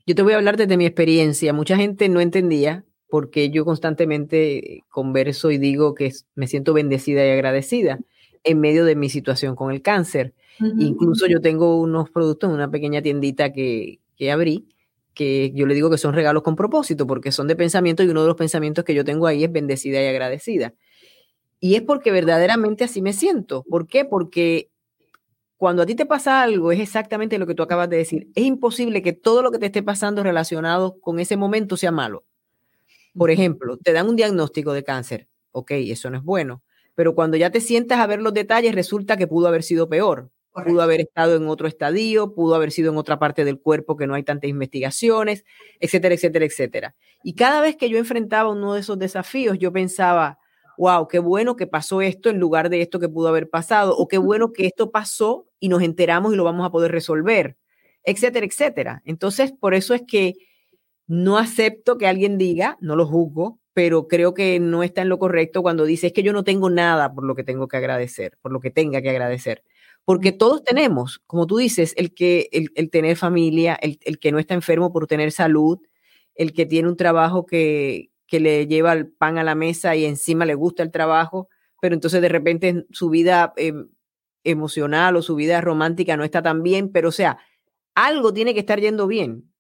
Yo te voy a hablar desde mi experiencia. Mucha gente no entendía porque yo constantemente converso y digo que me siento bendecida y agradecida en medio de mi situación con el cáncer. Incluso yo tengo unos productos en una pequeña tiendita que, que abrí, que yo le digo que son regalos con propósito, porque son de pensamiento y uno de los pensamientos que yo tengo ahí es bendecida y agradecida. Y es porque verdaderamente así me siento. ¿Por qué? Porque cuando a ti te pasa algo, es exactamente lo que tú acabas de decir. Es imposible que todo lo que te esté pasando relacionado con ese momento sea malo. Por ejemplo, te dan un diagnóstico de cáncer. Ok, eso no es bueno. Pero cuando ya te sientas a ver los detalles, resulta que pudo haber sido peor. Pudo haber estado en otro estadio, pudo haber sido en otra parte del cuerpo que no hay tantas investigaciones, etcétera, etcétera, etcétera. Y cada vez que yo enfrentaba uno de esos desafíos, yo pensaba, wow, qué bueno que pasó esto en lugar de esto que pudo haber pasado, o qué bueno que esto pasó y nos enteramos y lo vamos a poder resolver, etcétera, etcétera. Entonces, por eso es que no acepto que alguien diga, no lo juzgo, pero creo que no está en lo correcto cuando dice, es que yo no tengo nada por lo que tengo que agradecer, por lo que tenga que agradecer. Porque todos tenemos, como tú dices, el que el, tener familia, el, el que no está enfermo por tener salud, el que tiene un trabajo que, que le lleva el pan a la mesa y encima le gusta el trabajo, pero entonces de repente su vida em, emocional o su vida romántica no está tan bien, pero o sea, algo tiene que estar yendo bien.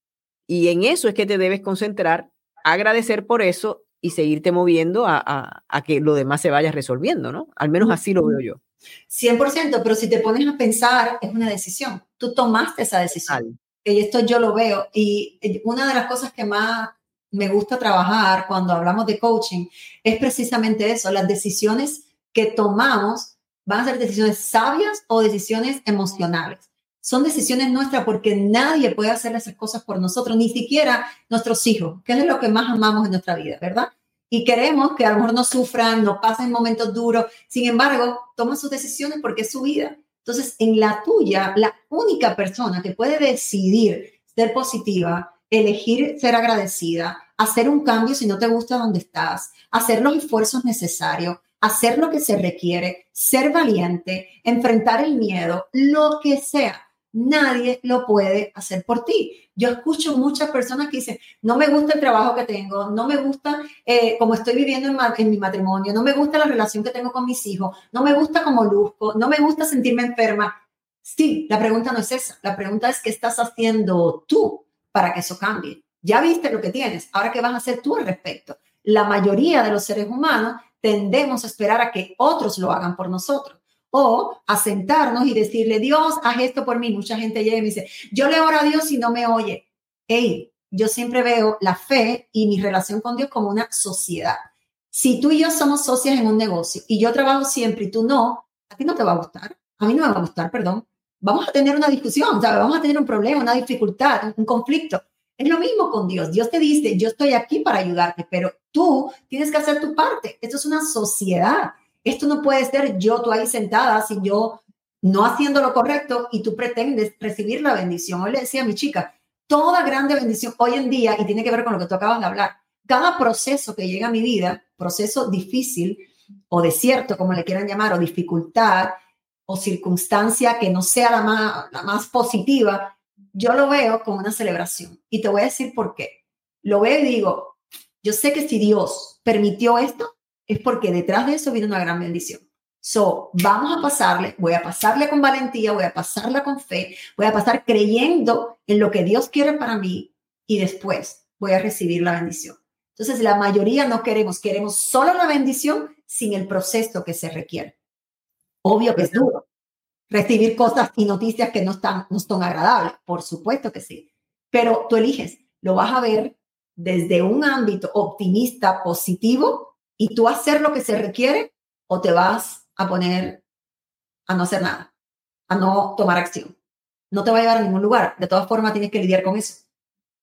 Y en eso es que te debes concentrar, agradecer por eso y seguirte moviendo a, que lo demás se vaya resolviendo, ¿no? Al menos así lo veo yo. 100%, pero si te pones a pensar, es una decisión. Tú tomaste esa decisión. Y esto yo lo veo. Y eh, una de las cosas que más me gusta trabajar cuando hablamos de coaching es precisamente eso, las decisiones que tomamos van a ser decisiones sabias o decisiones emocionales. Son decisiones nuestras porque nadie puede hacer esas cosas por nosotros, ni siquiera nuestros hijos, que es lo que más amamos en nuestra vida, ¿verdad? Y queremos que a lo mejor no sufran, no pasen momentos duros. Sin embargo, toman sus decisiones porque es su vida. Entonces, en la tuya, la única persona que puede decidir ser positiva elegir ser agradecida, hacer un cambio si no te gusta donde estás, hacer los esfuerzos necesarios, hacer lo que se requiere, ser valiente, enfrentar el miedo, lo que sea. Nadie lo puede hacer por ti. Yo escucho muchas personas que dicen, no me gusta el trabajo que tengo, no me gusta eh, estoy viviendo en, en, mi matrimonio, no me gusta la relación que tengo con mis hijos, no me gusta cómo luzco, no me gusta sentirme enferma. Sí, la pregunta no es esa. La pregunta es qué estás haciendo tú para que eso cambie. Ya viste lo que tienes, ahora qué vas a hacer tú al respecto. La mayoría de los seres humanos tendemos a esperar a que otros lo hagan por nosotros o a sentarnos y decirle, Dios, haz esto por mí. Mucha gente llega y me dice, yo le oro a Dios y no me oye. Hey, yo siempre veo la fe y mi relación con Dios como una sociedad. Si tú y yo somos socias en un negocio y yo trabajo siempre y tú no, a ti no te va a gustar. A mí no me va a gustar, perdón vamos a tener una discusión, vamos a tener un problema, una dificultad, un conflicto. Es lo mismo con Dios. Dios te dice, yo estoy aquí para ayudarte, pero tú tienes que hacer tu parte. Esto es una sociedad. Esto no puede ser yo, tú ahí sentada, sin yo no haciendo lo correcto y tú pretendes recibir la bendición. Hoy le decía a mi chica, toda grande bendición hoy en día, y tiene que ver con lo que tú acabas de hablar, cada proceso que llega a mi vida, proceso difícil, o desierto, como le quieran llamar, o dificultad, o circunstancia que no sea la más, positiva, yo lo veo como una celebración. Y te voy a decir por qué. Lo veo y digo, yo sé que si Dios permitió esto, es porque detrás de eso viene una gran bendición. So, vamos a pasarle, voy a pasarle con valentía, voy a pasarla con fe, voy a pasar creyendo en lo que Dios quiere para mí y después voy a recibir la bendición. Entonces, la mayoría no queremos, queremos solo la bendición sin el proceso que se requiere. Obvio que es duro. Recibir cosas y noticias que no están, no son agradables, por supuesto que sí. Pero tú eliges, lo vas a ver desde un ámbito optimista, positivo, y tú hacer lo que se requiere o te vas a poner a no hacer nada, a no tomar acción. No te va a llevar a ningún lugar. De todas formas, tienes que lidiar con eso,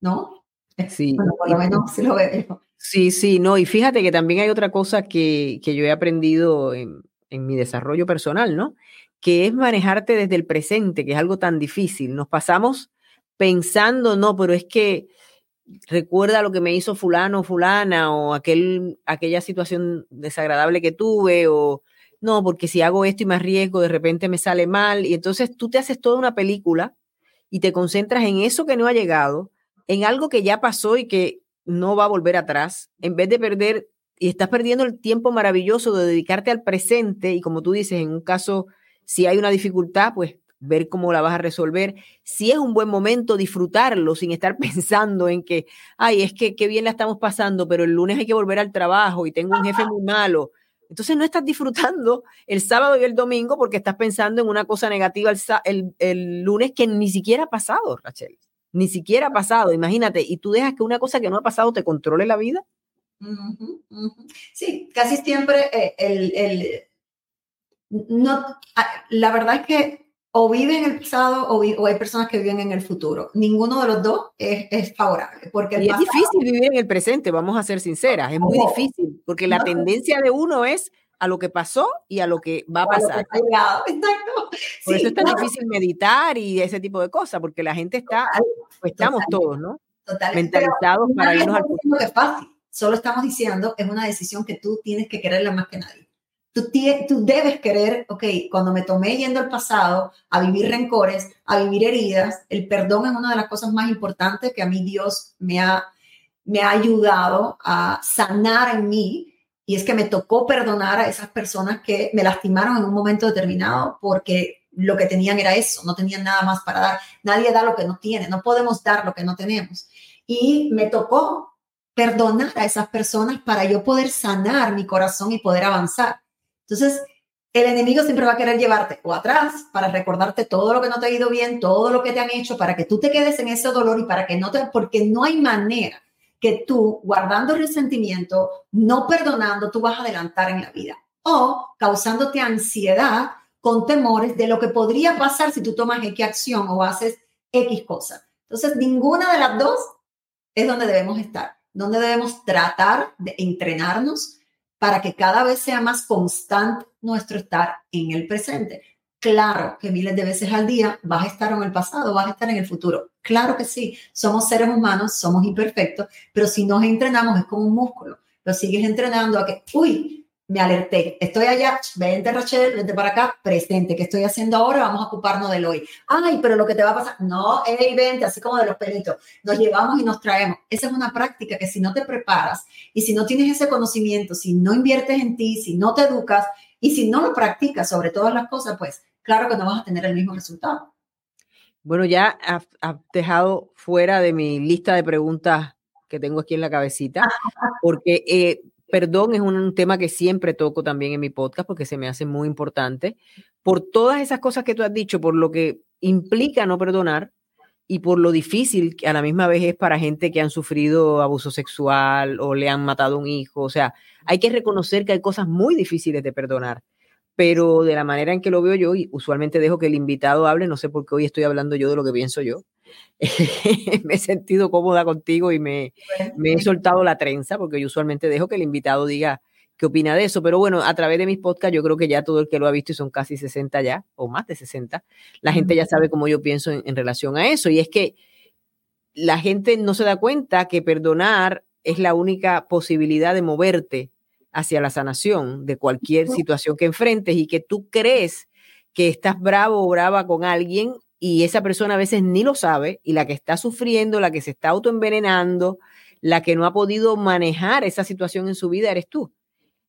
¿no? Sí. Bueno, por lo menos se lo veo. Sí, sí, no. Y fíjate que también hay otra cosa que, que yo he aprendido en, en mi desarrollo personal, ¿no? Que es manejarte desde el presente, que es algo tan difícil. Nos pasamos pensando, no, pero es que recuerda lo que me hizo fulano o fulana o aquel, aquella situación desagradable que tuve o no, porque si hago esto y me arriesgo, de repente me sale mal. Y entonces tú te haces toda una película y te concentras en eso que no ha llegado, en algo que ya pasó y que no va a volver atrás, en vez de perder y estás perdiendo el tiempo maravilloso de dedicarte al presente y como tú dices, en un caso, si hay una dificultad, pues ver cómo la vas a resolver. Si es un buen momento, disfrutarlo sin estar pensando en que, ay, es que qué bien la estamos pasando, pero el lunes hay que volver al trabajo y tengo un jefe muy malo. Entonces no estás disfrutando el sábado y el domingo porque estás pensando en una cosa negativa el, el lunes que ni siquiera ha pasado, Rachel. Ni siquiera ha pasado, imagínate. Y tú dejas que una cosa que no ha pasado te controle la vida. Sí, casi siempre eh, el, el, no, la verdad es que o viven en el pasado o, o, hay personas que viven en el futuro. Ninguno de los dos es, es favorable. Porque y es difícil vivir en el presente, vamos a ser sinceras, es muy difícil, porque la tendencia de uno es a lo que pasó y a lo que va a pasar. Exacto. Por eso es tan difícil meditar y ese tipo de cosas, porque la gente está, pues estamos todos, ¿no? Totalmente. Mentalizados para irnos al futuro. es fácil solo estamos diciendo, es una decisión que tú tienes que quererla más que nadie. Tú, tú debes querer, ok, cuando me tomé yendo al pasado a vivir rencores, a vivir heridas, el perdón es una de las cosas más importantes que a mí Dios me ha, me ha ayudado a sanar en mí. Y es que me tocó perdonar a esas personas que me lastimaron en un momento determinado porque lo que tenían era eso, no tenían nada más para dar. Nadie da lo que no tiene, no podemos dar lo que no tenemos. Y me tocó perdonar a esas personas para yo poder sanar mi corazón y poder avanzar. Entonces, el enemigo siempre va a querer llevarte o atrás para recordarte todo lo que no te ha ido bien, todo lo que te han hecho, para que tú te quedes en ese dolor y para que no te, porque no hay manera que tú, guardando resentimiento, no perdonando, tú vas a adelantar en la vida o causándote ansiedad con temores de lo que podría pasar si tú tomas X acción o haces X cosa. Entonces, ninguna de las dos es donde debemos estar donde debemos tratar de entrenarnos para que cada vez sea más constante nuestro estar en el presente. Claro que miles de veces al día vas a estar en el pasado, vas a estar en el futuro. Claro que sí, somos seres humanos, somos imperfectos, pero si nos entrenamos es como un músculo. Lo sigues entrenando a que, uy, me alerté, estoy allá, vente Rachel, vente para acá, presente, ¿qué estoy haciendo ahora? Vamos a ocuparnos del hoy. Ay, pero lo que te va a pasar, no, hey, vente, así como de los pelitos, nos llevamos y nos traemos. Esa es una práctica que si no te preparas y si no tienes ese conocimiento, si no inviertes en ti, si no te educas y si no lo practicas sobre todas las cosas, pues claro que no vas a tener el mismo resultado. Bueno, ya has, dejado fuera de mi lista de preguntas que tengo aquí en la cabecita, porque eh, perdón es un, tema que siempre toco también en mi podcast porque se me hace muy importante por todas esas cosas que tú has dicho, por lo que implica no perdonar y por lo difícil que a la misma vez es para gente que han sufrido abuso sexual o le han matado un hijo. O sea, hay que reconocer que hay cosas muy difíciles de perdonar, pero de la manera en que lo veo yo, y usualmente dejo que el invitado hable, no sé por qué hoy estoy hablando yo de lo que pienso yo, me he sentido cómoda contigo y me, me, he soltado la trenza, porque yo usualmente dejo que el invitado diga qué opina de eso. Pero bueno, a través de mis podcasts, yo creo que ya todo el que lo ha visto, y son casi 60 ya, o más de 60, la gente ya sabe cómo yo pienso en, en relación a eso. Y es que la gente no se da cuenta que perdonar es la única posibilidad de moverte hacia la sanación de cualquier situación que enfrentes y que tú crees que estás bravo o brava con alguien y esa persona a veces ni lo sabe y la que está sufriendo, la que se está autoenvenenando, la que no ha podido manejar esa situación en su vida eres tú.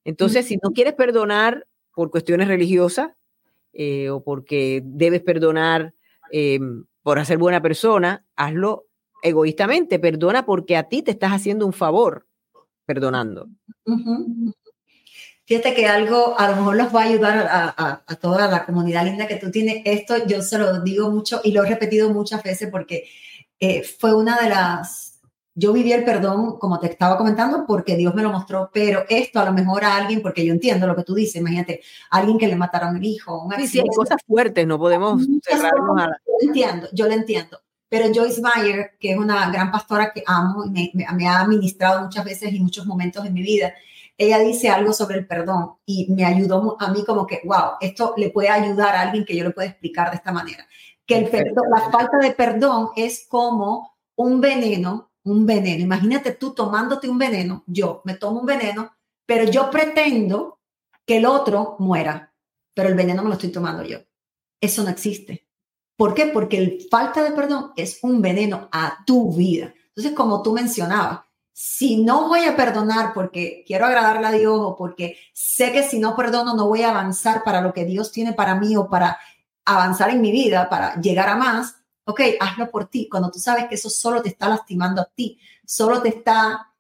Entonces, si no quieres perdonar por cuestiones religiosas eh, o porque debes perdonar eh, por hacer buena persona, hazlo egoístamente. Perdona porque a ti te estás haciendo un favor perdonando. Fíjate que algo a lo mejor los va a ayudar a, toda la comunidad linda que tú tienes. Esto yo se lo digo mucho y lo he repetido muchas veces porque eh, fue una de las yo viví el perdón, como te estaba comentando, porque Dios me lo mostró, pero esto a lo mejor a alguien, porque yo entiendo lo que tú dices, imagínate, alguien que le mataron el hijo, un Sí, sí, hay cosas fuertes, no podemos cerrarnos a la... Yo lo entiendo, yo lo entiendo. Pero Joyce Meyer, que es una gran pastora que amo y me, me, ha administrado muchas veces y muchos momentos en mi vida, ella dice algo sobre el perdón y me ayudó a mí como que, wow, esto le puede ayudar a alguien que yo le pueda explicar de esta manera. Que el perdón, la falta de perdón es como un veneno un veneno. Imagínate tú tomándote un veneno, yo me tomo un veneno, pero yo pretendo que el otro muera, pero el veneno me lo estoy tomando yo. Eso no existe. ¿Por qué? Porque el falta de perdón es un veneno a tu vida. Entonces, como tú mencionabas, si no voy a perdonar porque quiero agradarle a Dios o porque sé que si no perdono no voy a avanzar para lo que Dios tiene para mí o para avanzar en mi vida, para llegar a más, ok, hazlo por ti, cuando tú sabes que eso solo te está lastimando a ti, solo te está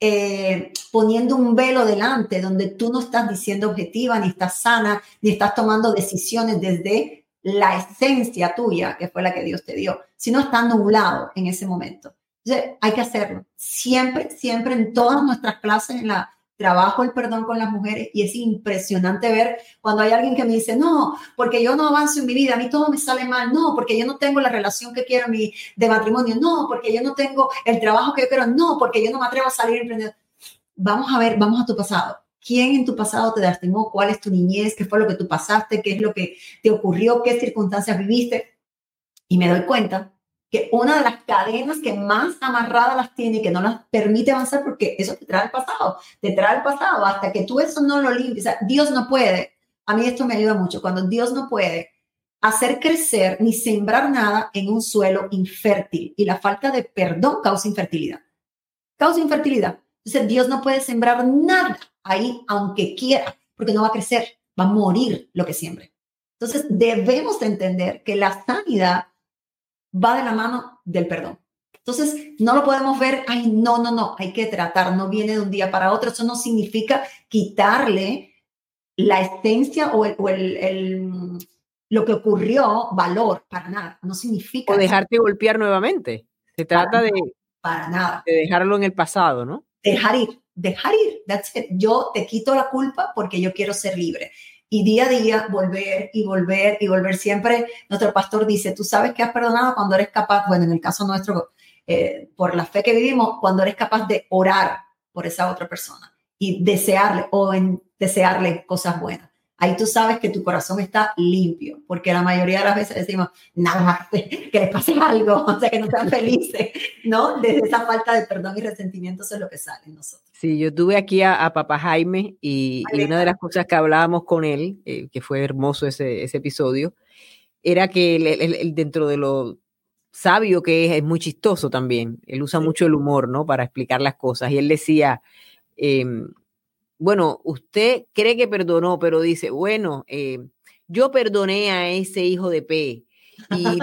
eh, poniendo un velo delante donde tú no estás diciendo objetiva, ni estás sana, ni estás tomando decisiones desde la esencia tuya, que fue la que Dios te dio, sino estando nublado en ese momento. Hay que hacerlo. Siempre, siempre en todas nuestras clases, en la trabajo el perdón con las mujeres y es impresionante ver cuando hay alguien que me dice, no, porque yo no avanzo en mi vida, a mí todo me sale mal, no, porque yo no tengo la relación que quiero mi, de matrimonio, no, porque yo no tengo el trabajo que yo quiero, no, porque yo no me atrevo a salir emprendedor. Vamos a ver, vamos a tu pasado. ¿Quién en tu pasado te lastimó? ¿Cuál es tu niñez? ¿Qué fue lo que tú pasaste? ¿Qué es lo que te ocurrió? ¿Qué circunstancias viviste? Y me doy cuenta que una de las cadenas que más amarradas las tiene y que no las permite avanzar porque eso te trae el pasado, te trae el pasado hasta que tú eso no lo limpies. Dios no puede, a mí esto me ayuda mucho, cuando Dios no puede hacer crecer ni sembrar nada en un suelo infértil y la falta de perdón causa infertilidad. Causa infertilidad. Entonces Dios no puede sembrar nada ahí aunque quiera porque no va a crecer, va a morir lo que siembre. Entonces debemos entender que la sanidad va de la mano del perdón. Entonces, no lo podemos ver, ay, no, no, no, hay que tratar, no viene de un día para otro. Eso no significa quitarle la esencia o, el, lo que ocurrió valor, para nada. No significa. O dejarte golpear nuevamente. Se trata de, para nada. de dejarlo en el pasado, ¿no? Dejar ir, dejar ir. That's Yo te quito la culpa porque yo quiero ser libre y día a día volver y volver y volver. Siempre nuestro pastor dice, tú sabes que has perdonado cuando eres capaz, bueno, en el caso nuestro, eh, por la fe que vivimos, cuando eres capaz de orar por esa otra persona y desearle o desearle cosas buenas ahí tú sabes que tu corazón está limpio, porque la mayoría de las veces decimos, nada, que les pase algo, o sea, que no sean felices, ¿no? Desde esa falta de perdón y resentimiento eso es lo que sale en nosotros. Sí, yo tuve aquí a, papá Jaime y, una de las cosas que hablábamos con él, eh, que fue hermoso ese, ese episodio, era que él, dentro de lo sabio que es, es muy chistoso también. Él usa mucho el humor, ¿no? Para explicar las cosas. Y él decía, eh, bueno, usted cree que perdonó, pero dice, bueno, eh, yo perdoné a ese hijo de P y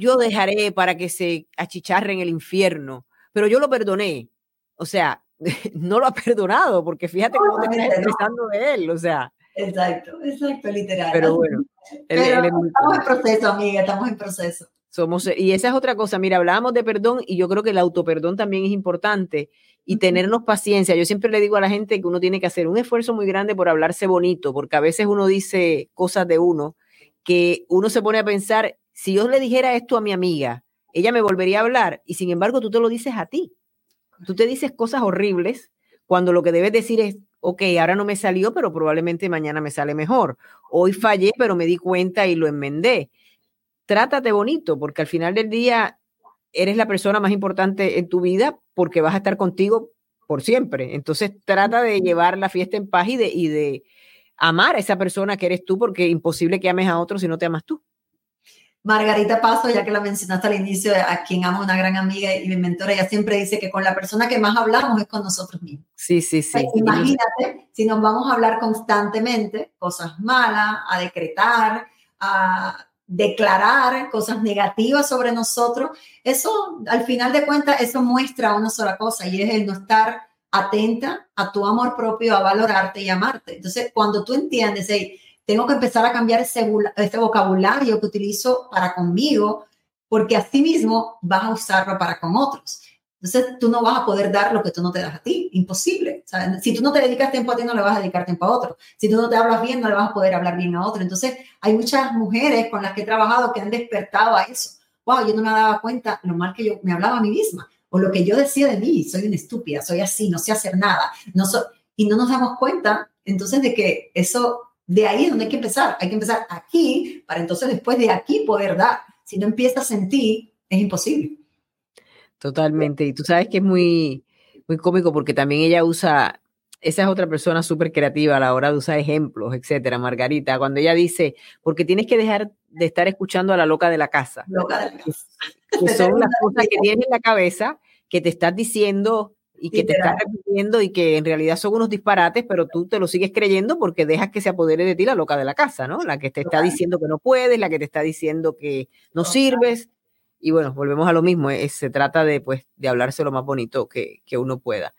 yo dejaré para que se achicharre en el infierno, pero yo lo perdoné. O sea, no lo ha perdonado, porque fíjate cómo te estás expresando de él, o sea. Exacto, exacto, literal. Pero bueno, estamos en proceso, amiga, estamos en proceso. Somos, y esa es otra cosa, mira, hablábamos de perdón y yo creo que el autoperdón también es importante y tenernos paciencia. Yo siempre le digo a la gente que uno tiene que hacer un esfuerzo muy grande por hablarse bonito, porque a veces uno dice cosas de uno que uno se pone a pensar, si yo le dijera esto a mi amiga, ella me volvería a hablar y sin embargo tú te lo dices a ti. Tú te dices cosas horribles cuando lo que debes decir es, ok, ahora no me salió, pero probablemente mañana me sale mejor. Hoy fallé, pero me di cuenta y lo enmendé. Trátate bonito, porque al final del día eres la persona más importante en tu vida porque vas a estar contigo por siempre. Entonces trata de llevar la fiesta en paz y de, y de amar a esa persona que eres tú, porque es imposible que ames a otro si no te amas tú. Margarita Paso, ya que la mencionaste al inicio, a quien amo, una gran amiga y mi mentora, ella siempre dice que con la persona que más hablamos es con nosotros mismos. Sí, sí, sí. Pues imagínate si nos vamos a hablar constantemente cosas malas, a decretar, a declarar cosas negativas sobre nosotros, eso al final de cuentas, eso muestra una sola cosa y es el no estar atenta a tu amor propio, a valorarte y amarte. Entonces, cuando tú entiendes, hey, tengo que empezar a cambiar ese, ese vocabulario que utilizo para conmigo, porque así mismo vas a usarlo para con otros. Entonces, tú no vas a poder dar lo que tú no te das a ti. Imposible. Si tú no te dedicas tiempo a ti, no le vas a dedicar tiempo a otro. Si tú no te hablas bien, no le vas a poder hablar bien a otro. Entonces, hay muchas mujeres con las que he trabajado que han despertado a eso. Wow, yo no me daba cuenta lo mal que yo me hablaba a mí misma o lo que yo decía de mí. Soy una estúpida, soy así, no sé hacer nada. No y no nos damos cuenta entonces de que eso de ahí es donde hay que empezar. Hay que empezar aquí para entonces después de aquí poder dar. Si no empiezas en ti, es imposible. Totalmente. Y tú sabes que es muy, muy cómico porque también ella usa, esa es otra persona súper creativa a la hora de usar ejemplos, etcétera, Margarita, cuando ella dice, porque tienes que dejar de estar escuchando a la loca de la casa. Loca de la casa. Que son las cosas que tienes en la cabeza que te estás diciendo y que te estás repitiendo y que en realidad son unos disparates, pero tú te lo sigues creyendo porque dejas que se apodere de ti la loca de la casa, ¿no? La que te está diciendo que no puedes, la que te está diciendo que no sirves. Y bueno, volvemos a lo mismo, eh, se trata de, pues, de hablarse lo más bonito que, que uno pueda.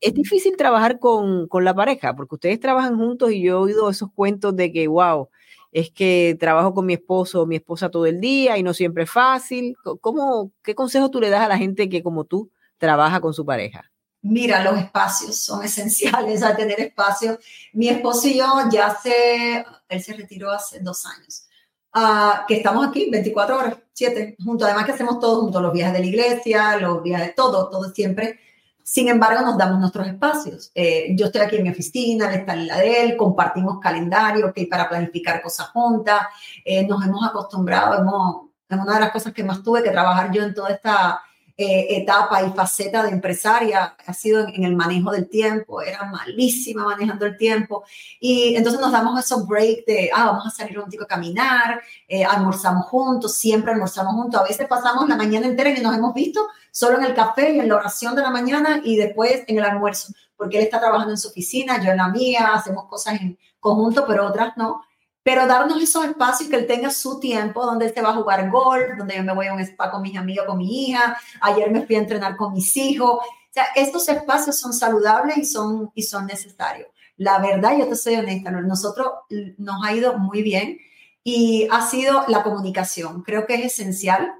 es, difícil trabajar con, con, la pareja, porque ustedes trabajan juntos y yo he oído esos cuentos de que, wow, es que trabajo con mi esposo o mi esposa todo el día y no siempre es fácil. ¿Cómo, ¿Qué consejo tú le das a la gente que como tú trabaja con su pareja? Mira, los espacios son esenciales a tener espacio. Mi esposo y yo ya hace, él se retiró hace dos años, uh, que estamos aquí 24 horas, 7 juntos. Además que hacemos todo juntos, los viajes de la iglesia, los viajes todo, todo siempre. Sin embargo, nos damos nuestros espacios. Eh, yo estoy aquí en mi oficina, él está en la de él, compartimos calendario okay, para planificar cosas juntas. Eh, nos hemos acostumbrado, hemos, es una de las cosas que más tuve que trabajar yo en toda esta eh, etapa y faceta de empresaria ha sido en, el manejo del tiempo, era malísima manejando el tiempo. Y entonces nos damos esos breaks de, ah, vamos a salir un tico a caminar, eh, almorzamos juntos, siempre almorzamos juntos, a veces pasamos la mañana entera y nos hemos visto solo en el café y en la oración de la mañana y después en el almuerzo, porque él está trabajando en su oficina, yo en la mía, hacemos cosas en conjunto, pero otras no pero darnos esos espacios que él tenga su tiempo, donde él se va a jugar golf, donde yo me voy a un spa con mis amigos, con mi hija, ayer me fui a entrenar con mis hijos. O sea, estos espacios son saludables y son, y son necesarios. La verdad, yo te soy honesta, nosotros nos ha ido muy bien y ha sido la comunicación. Creo que es esencial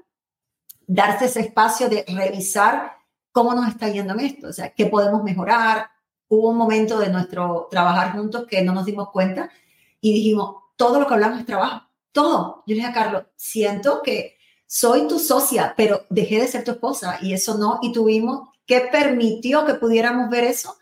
darse ese espacio de revisar cómo nos está yendo en esto, o sea, qué podemos mejorar. Hubo un momento de nuestro trabajar juntos que no nos dimos cuenta y dijimos, todo lo que hablamos es trabajo, todo. Yo le dije a Carlos, siento que soy tu socia, pero dejé de ser tu esposa y eso no, y tuvimos que permitió que pudiéramos ver eso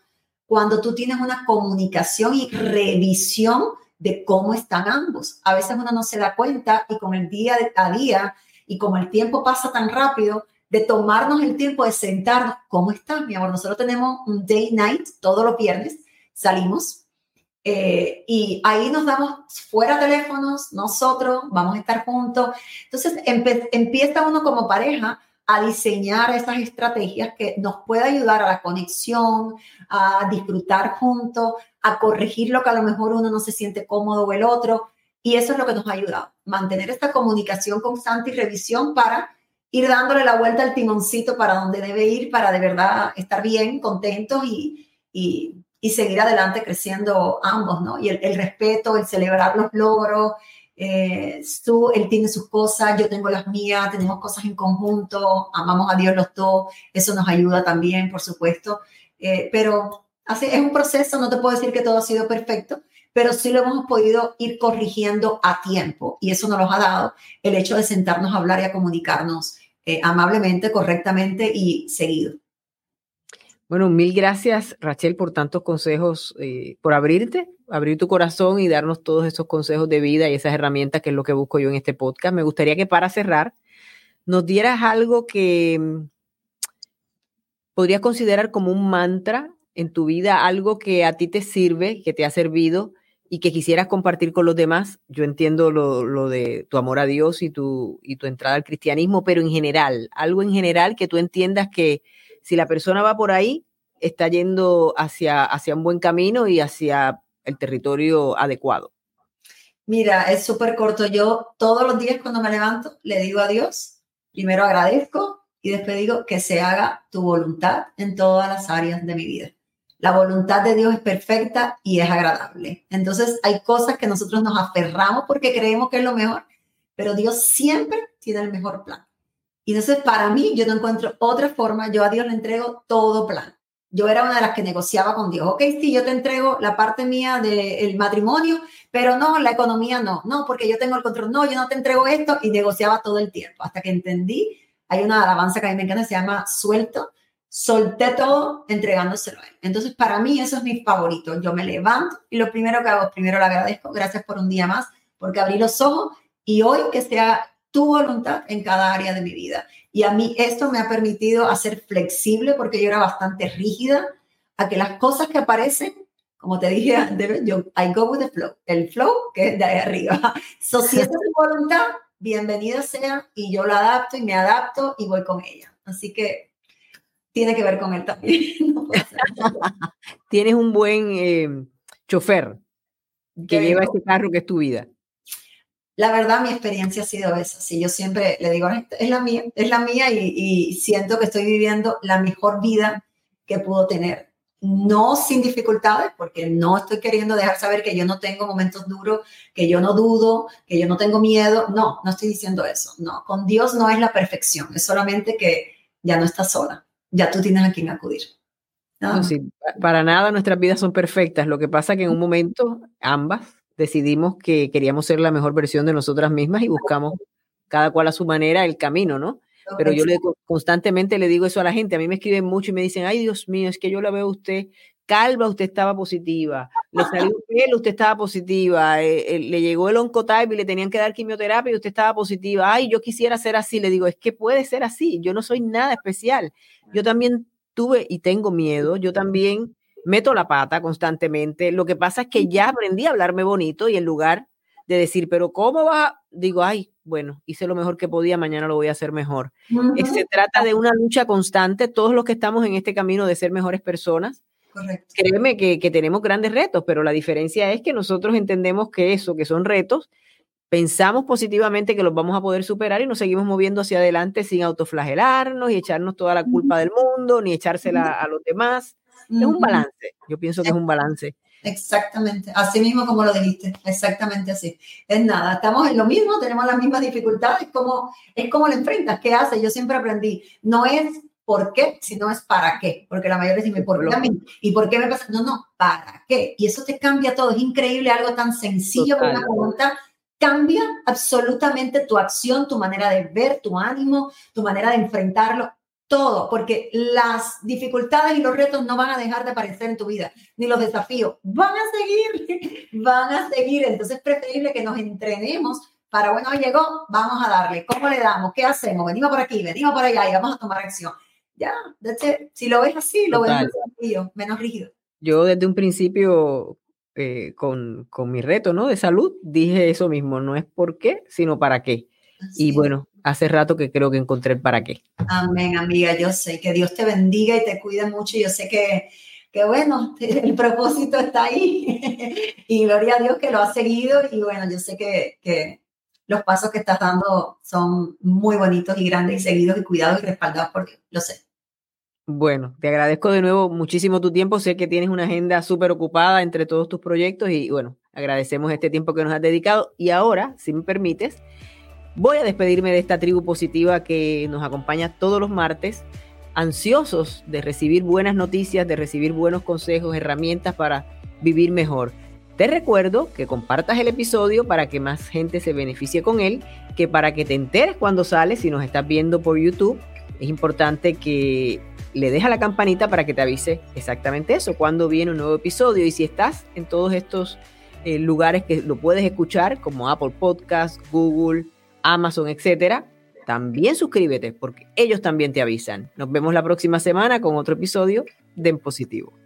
cuando tú tienes una comunicación y revisión de cómo están ambos. A veces uno no se da cuenta y con el día a día y como el tiempo pasa tan rápido, de tomarnos el tiempo de sentarnos, ¿cómo estás, mi amor? Nosotros tenemos un day night todos los viernes, salimos, eh, y ahí nos damos fuera teléfonos, nosotros vamos a estar juntos. Entonces empieza uno como pareja a diseñar esas estrategias que nos puede ayudar a la conexión, a disfrutar juntos, a corregir lo que a lo mejor uno no se siente cómodo o el otro. Y eso es lo que nos ha ayudado, mantener esta comunicación constante y revisión para ir dándole la vuelta al timoncito para donde debe ir, para de verdad estar bien, contentos y, y y seguir adelante creciendo ambos, ¿no? Y el, respeto, el celebrar los logros, eh, tú, él tiene sus cosas, yo tengo las mías, tenemos cosas en conjunto, amamos a Dios los dos, eso nos ayuda también, por supuesto, eh, pero así, es un proceso, no te puedo decir que todo ha sido perfecto, pero sí lo hemos podido ir corrigiendo a tiempo y eso nos lo ha dado el hecho de sentarnos a hablar y a comunicarnos eh, amablemente, correctamente y seguido. Bueno, mil gracias, Rachel, por tantos consejos, eh, por abrirte, abrir tu corazón y darnos todos esos consejos de vida y esas herramientas que es lo que busco yo en este podcast. Me gustaría que para cerrar nos dieras algo que, podrías considerar como un mantra en tu vida, algo que a ti te sirve, que te ha servido y que quisieras compartir con los demás. Yo entiendo lo, de tu amor a Dios y tu, y tu entrada al cristianismo, pero en general, algo en general que tú entiendas que si la persona va por ahí, está yendo hacia, hacia un buen camino y hacia el territorio adecuado. Mira, es súper corto. Yo todos los días cuando me levanto le digo a Dios, primero agradezco y después digo que se haga tu voluntad en todas las áreas de mi vida. La voluntad de Dios es perfecta y es agradable. Entonces hay cosas que nosotros nos aferramos porque creemos que es lo mejor, pero Dios siempre tiene el mejor plan. Entonces para mí yo no encuentro otra forma, yo a Dios le entrego todo plan yo era una de las que negociaba con Dios. Ok, sí, yo te entrego la parte mía del matrimonio, pero no, la economía no. No, porque yo tengo el control. No, yo no te entrego esto y negociaba todo el tiempo. Hasta que entendí, hay una alabanza que a mí me encanta, se llama Suelto. Solté todo entregándoselo a él. Entonces, para mí eso es mi favorito. Yo me levanto y lo primero que hago primero le agradezco. Gracias por un día más, porque abrí los ojos y hoy que sea tu voluntad en cada área de mi vida. Y a mí esto me ha permitido hacer flexible porque yo era bastante rígida a que las cosas que aparecen, como te dije, yo, I go with the flow, el flow que es de ahí arriba. So, si esta es tu voluntad, bienvenida sea y yo la adapto y me adapto y voy con ella. Así que tiene que ver con él también. Tienes un buen eh, chofer que lleva este carro que es tu vida. La verdad, mi experiencia ha sido esa. Sí, yo siempre le digo, es la mía, es la mía y, siento que estoy viviendo la mejor vida que puedo tener. No sin dificultades, porque no estoy queriendo dejar saber que yo no tengo momentos duros, que yo no dudo, que yo no tengo miedo. No, no estoy diciendo eso. No, con Dios no es la perfección, es solamente que ya no estás sola, ya tú tienes a quien acudir. No, sí, para nada nuestras vidas son perfectas. Lo que pasa que en un momento ambas decidimos que queríamos ser la mejor versión de nosotras mismas y buscamos cada cual a su manera el camino, ¿no? Pero yo le, constantemente le digo eso a la gente. A mí me escriben mucho y me dicen, ay Dios mío, es que yo la veo a usted calva, usted estaba positiva. Le salió pelo, usted estaba positiva. Eh, eh, le llegó el oncotype y le tenían que dar quimioterapia y usted estaba positiva. Ay, yo quisiera ser así. Le digo, es que puede ser así. Yo no soy nada especial. Yo también tuve y tengo miedo. Yo también meto la pata constantemente. Lo que pasa es que ya aprendí a hablarme bonito y en lugar de decir, pero ¿cómo va? Digo, ay, bueno, hice lo mejor que podía, mañana lo voy a hacer mejor. Eh, se trata de una lucha constante, todos los que estamos en este camino de ser mejores personas. Correcto. Créeme que, que tenemos grandes retos, pero la diferencia es que nosotros entendemos que eso, que son retos, pensamos positivamente que los vamos a poder superar y nos seguimos moviendo hacia adelante sin autoflagelarnos y echarnos toda la culpa del mundo, ni echársela a los demás. Es un balance, yo pienso que es un balance. Exactamente, así mismo como lo dijiste, exactamente así. Es nada, estamos en lo mismo, tenemos las mismas dificultades, como, es como lo enfrentas, ¿qué haces? Yo siempre aprendí, no es por qué, sino es para qué, porque la mayoría dicen, ¿por qué a mí? ¿Y por qué me pasa? No, no, ¿para qué? Y eso te cambia todo, es increíble, algo tan sencillo como una pregunta cambia absolutamente tu acción, tu manera de ver, tu ánimo, tu manera de enfrentarlo todo, porque las dificultades y los retos no van a dejar de aparecer en tu vida, ni los desafíos, van a seguir, van a seguir. Entonces es preferible que nos entrenemos para, bueno, llegó, vamos a darle, ¿cómo le damos? ¿Qué hacemos? Venimos por aquí, venimos por allá y vamos a tomar acción. Ya, si lo ves así, lo ves desafío, menos rígido. Yo desde un principio eh, con, con mi reto ¿no? de salud dije eso mismo, no es por qué, sino para qué. y bueno, hace rato que creo que encontré el para qué. Amén, amiga. Yo sé que Dios te bendiga y te cuide mucho. Yo sé que, que bueno, el propósito está ahí. y gloria a Dios que lo ha seguido. Y bueno, yo sé que, que los pasos que estás dando son muy bonitos y grandes y seguidos y cuidados y respaldados por Dios. Lo sé. Bueno, te agradezco de nuevo muchísimo tu tiempo. Sé que tienes una agenda súper ocupada entre todos tus proyectos y bueno, agradecemos este tiempo que nos has dedicado. Y ahora, si me permites, Voy a despedirme de esta tribu positiva que nos acompaña todos los martes, ansiosos de recibir buenas noticias, de recibir buenos consejos, herramientas para vivir mejor. Te recuerdo que compartas el episodio para que más gente se beneficie con él, que para que te enteres cuando sale, si nos estás viendo por YouTube, es importante que le dejes la campanita para que te avise exactamente eso, cuando viene un nuevo episodio. Y si estás en todos estos eh, lugares que lo puedes escuchar, como Apple Podcast, Google, Amazon, etcétera, también suscríbete porque ellos también te avisan. Nos vemos la próxima semana con otro episodio de En Positivo.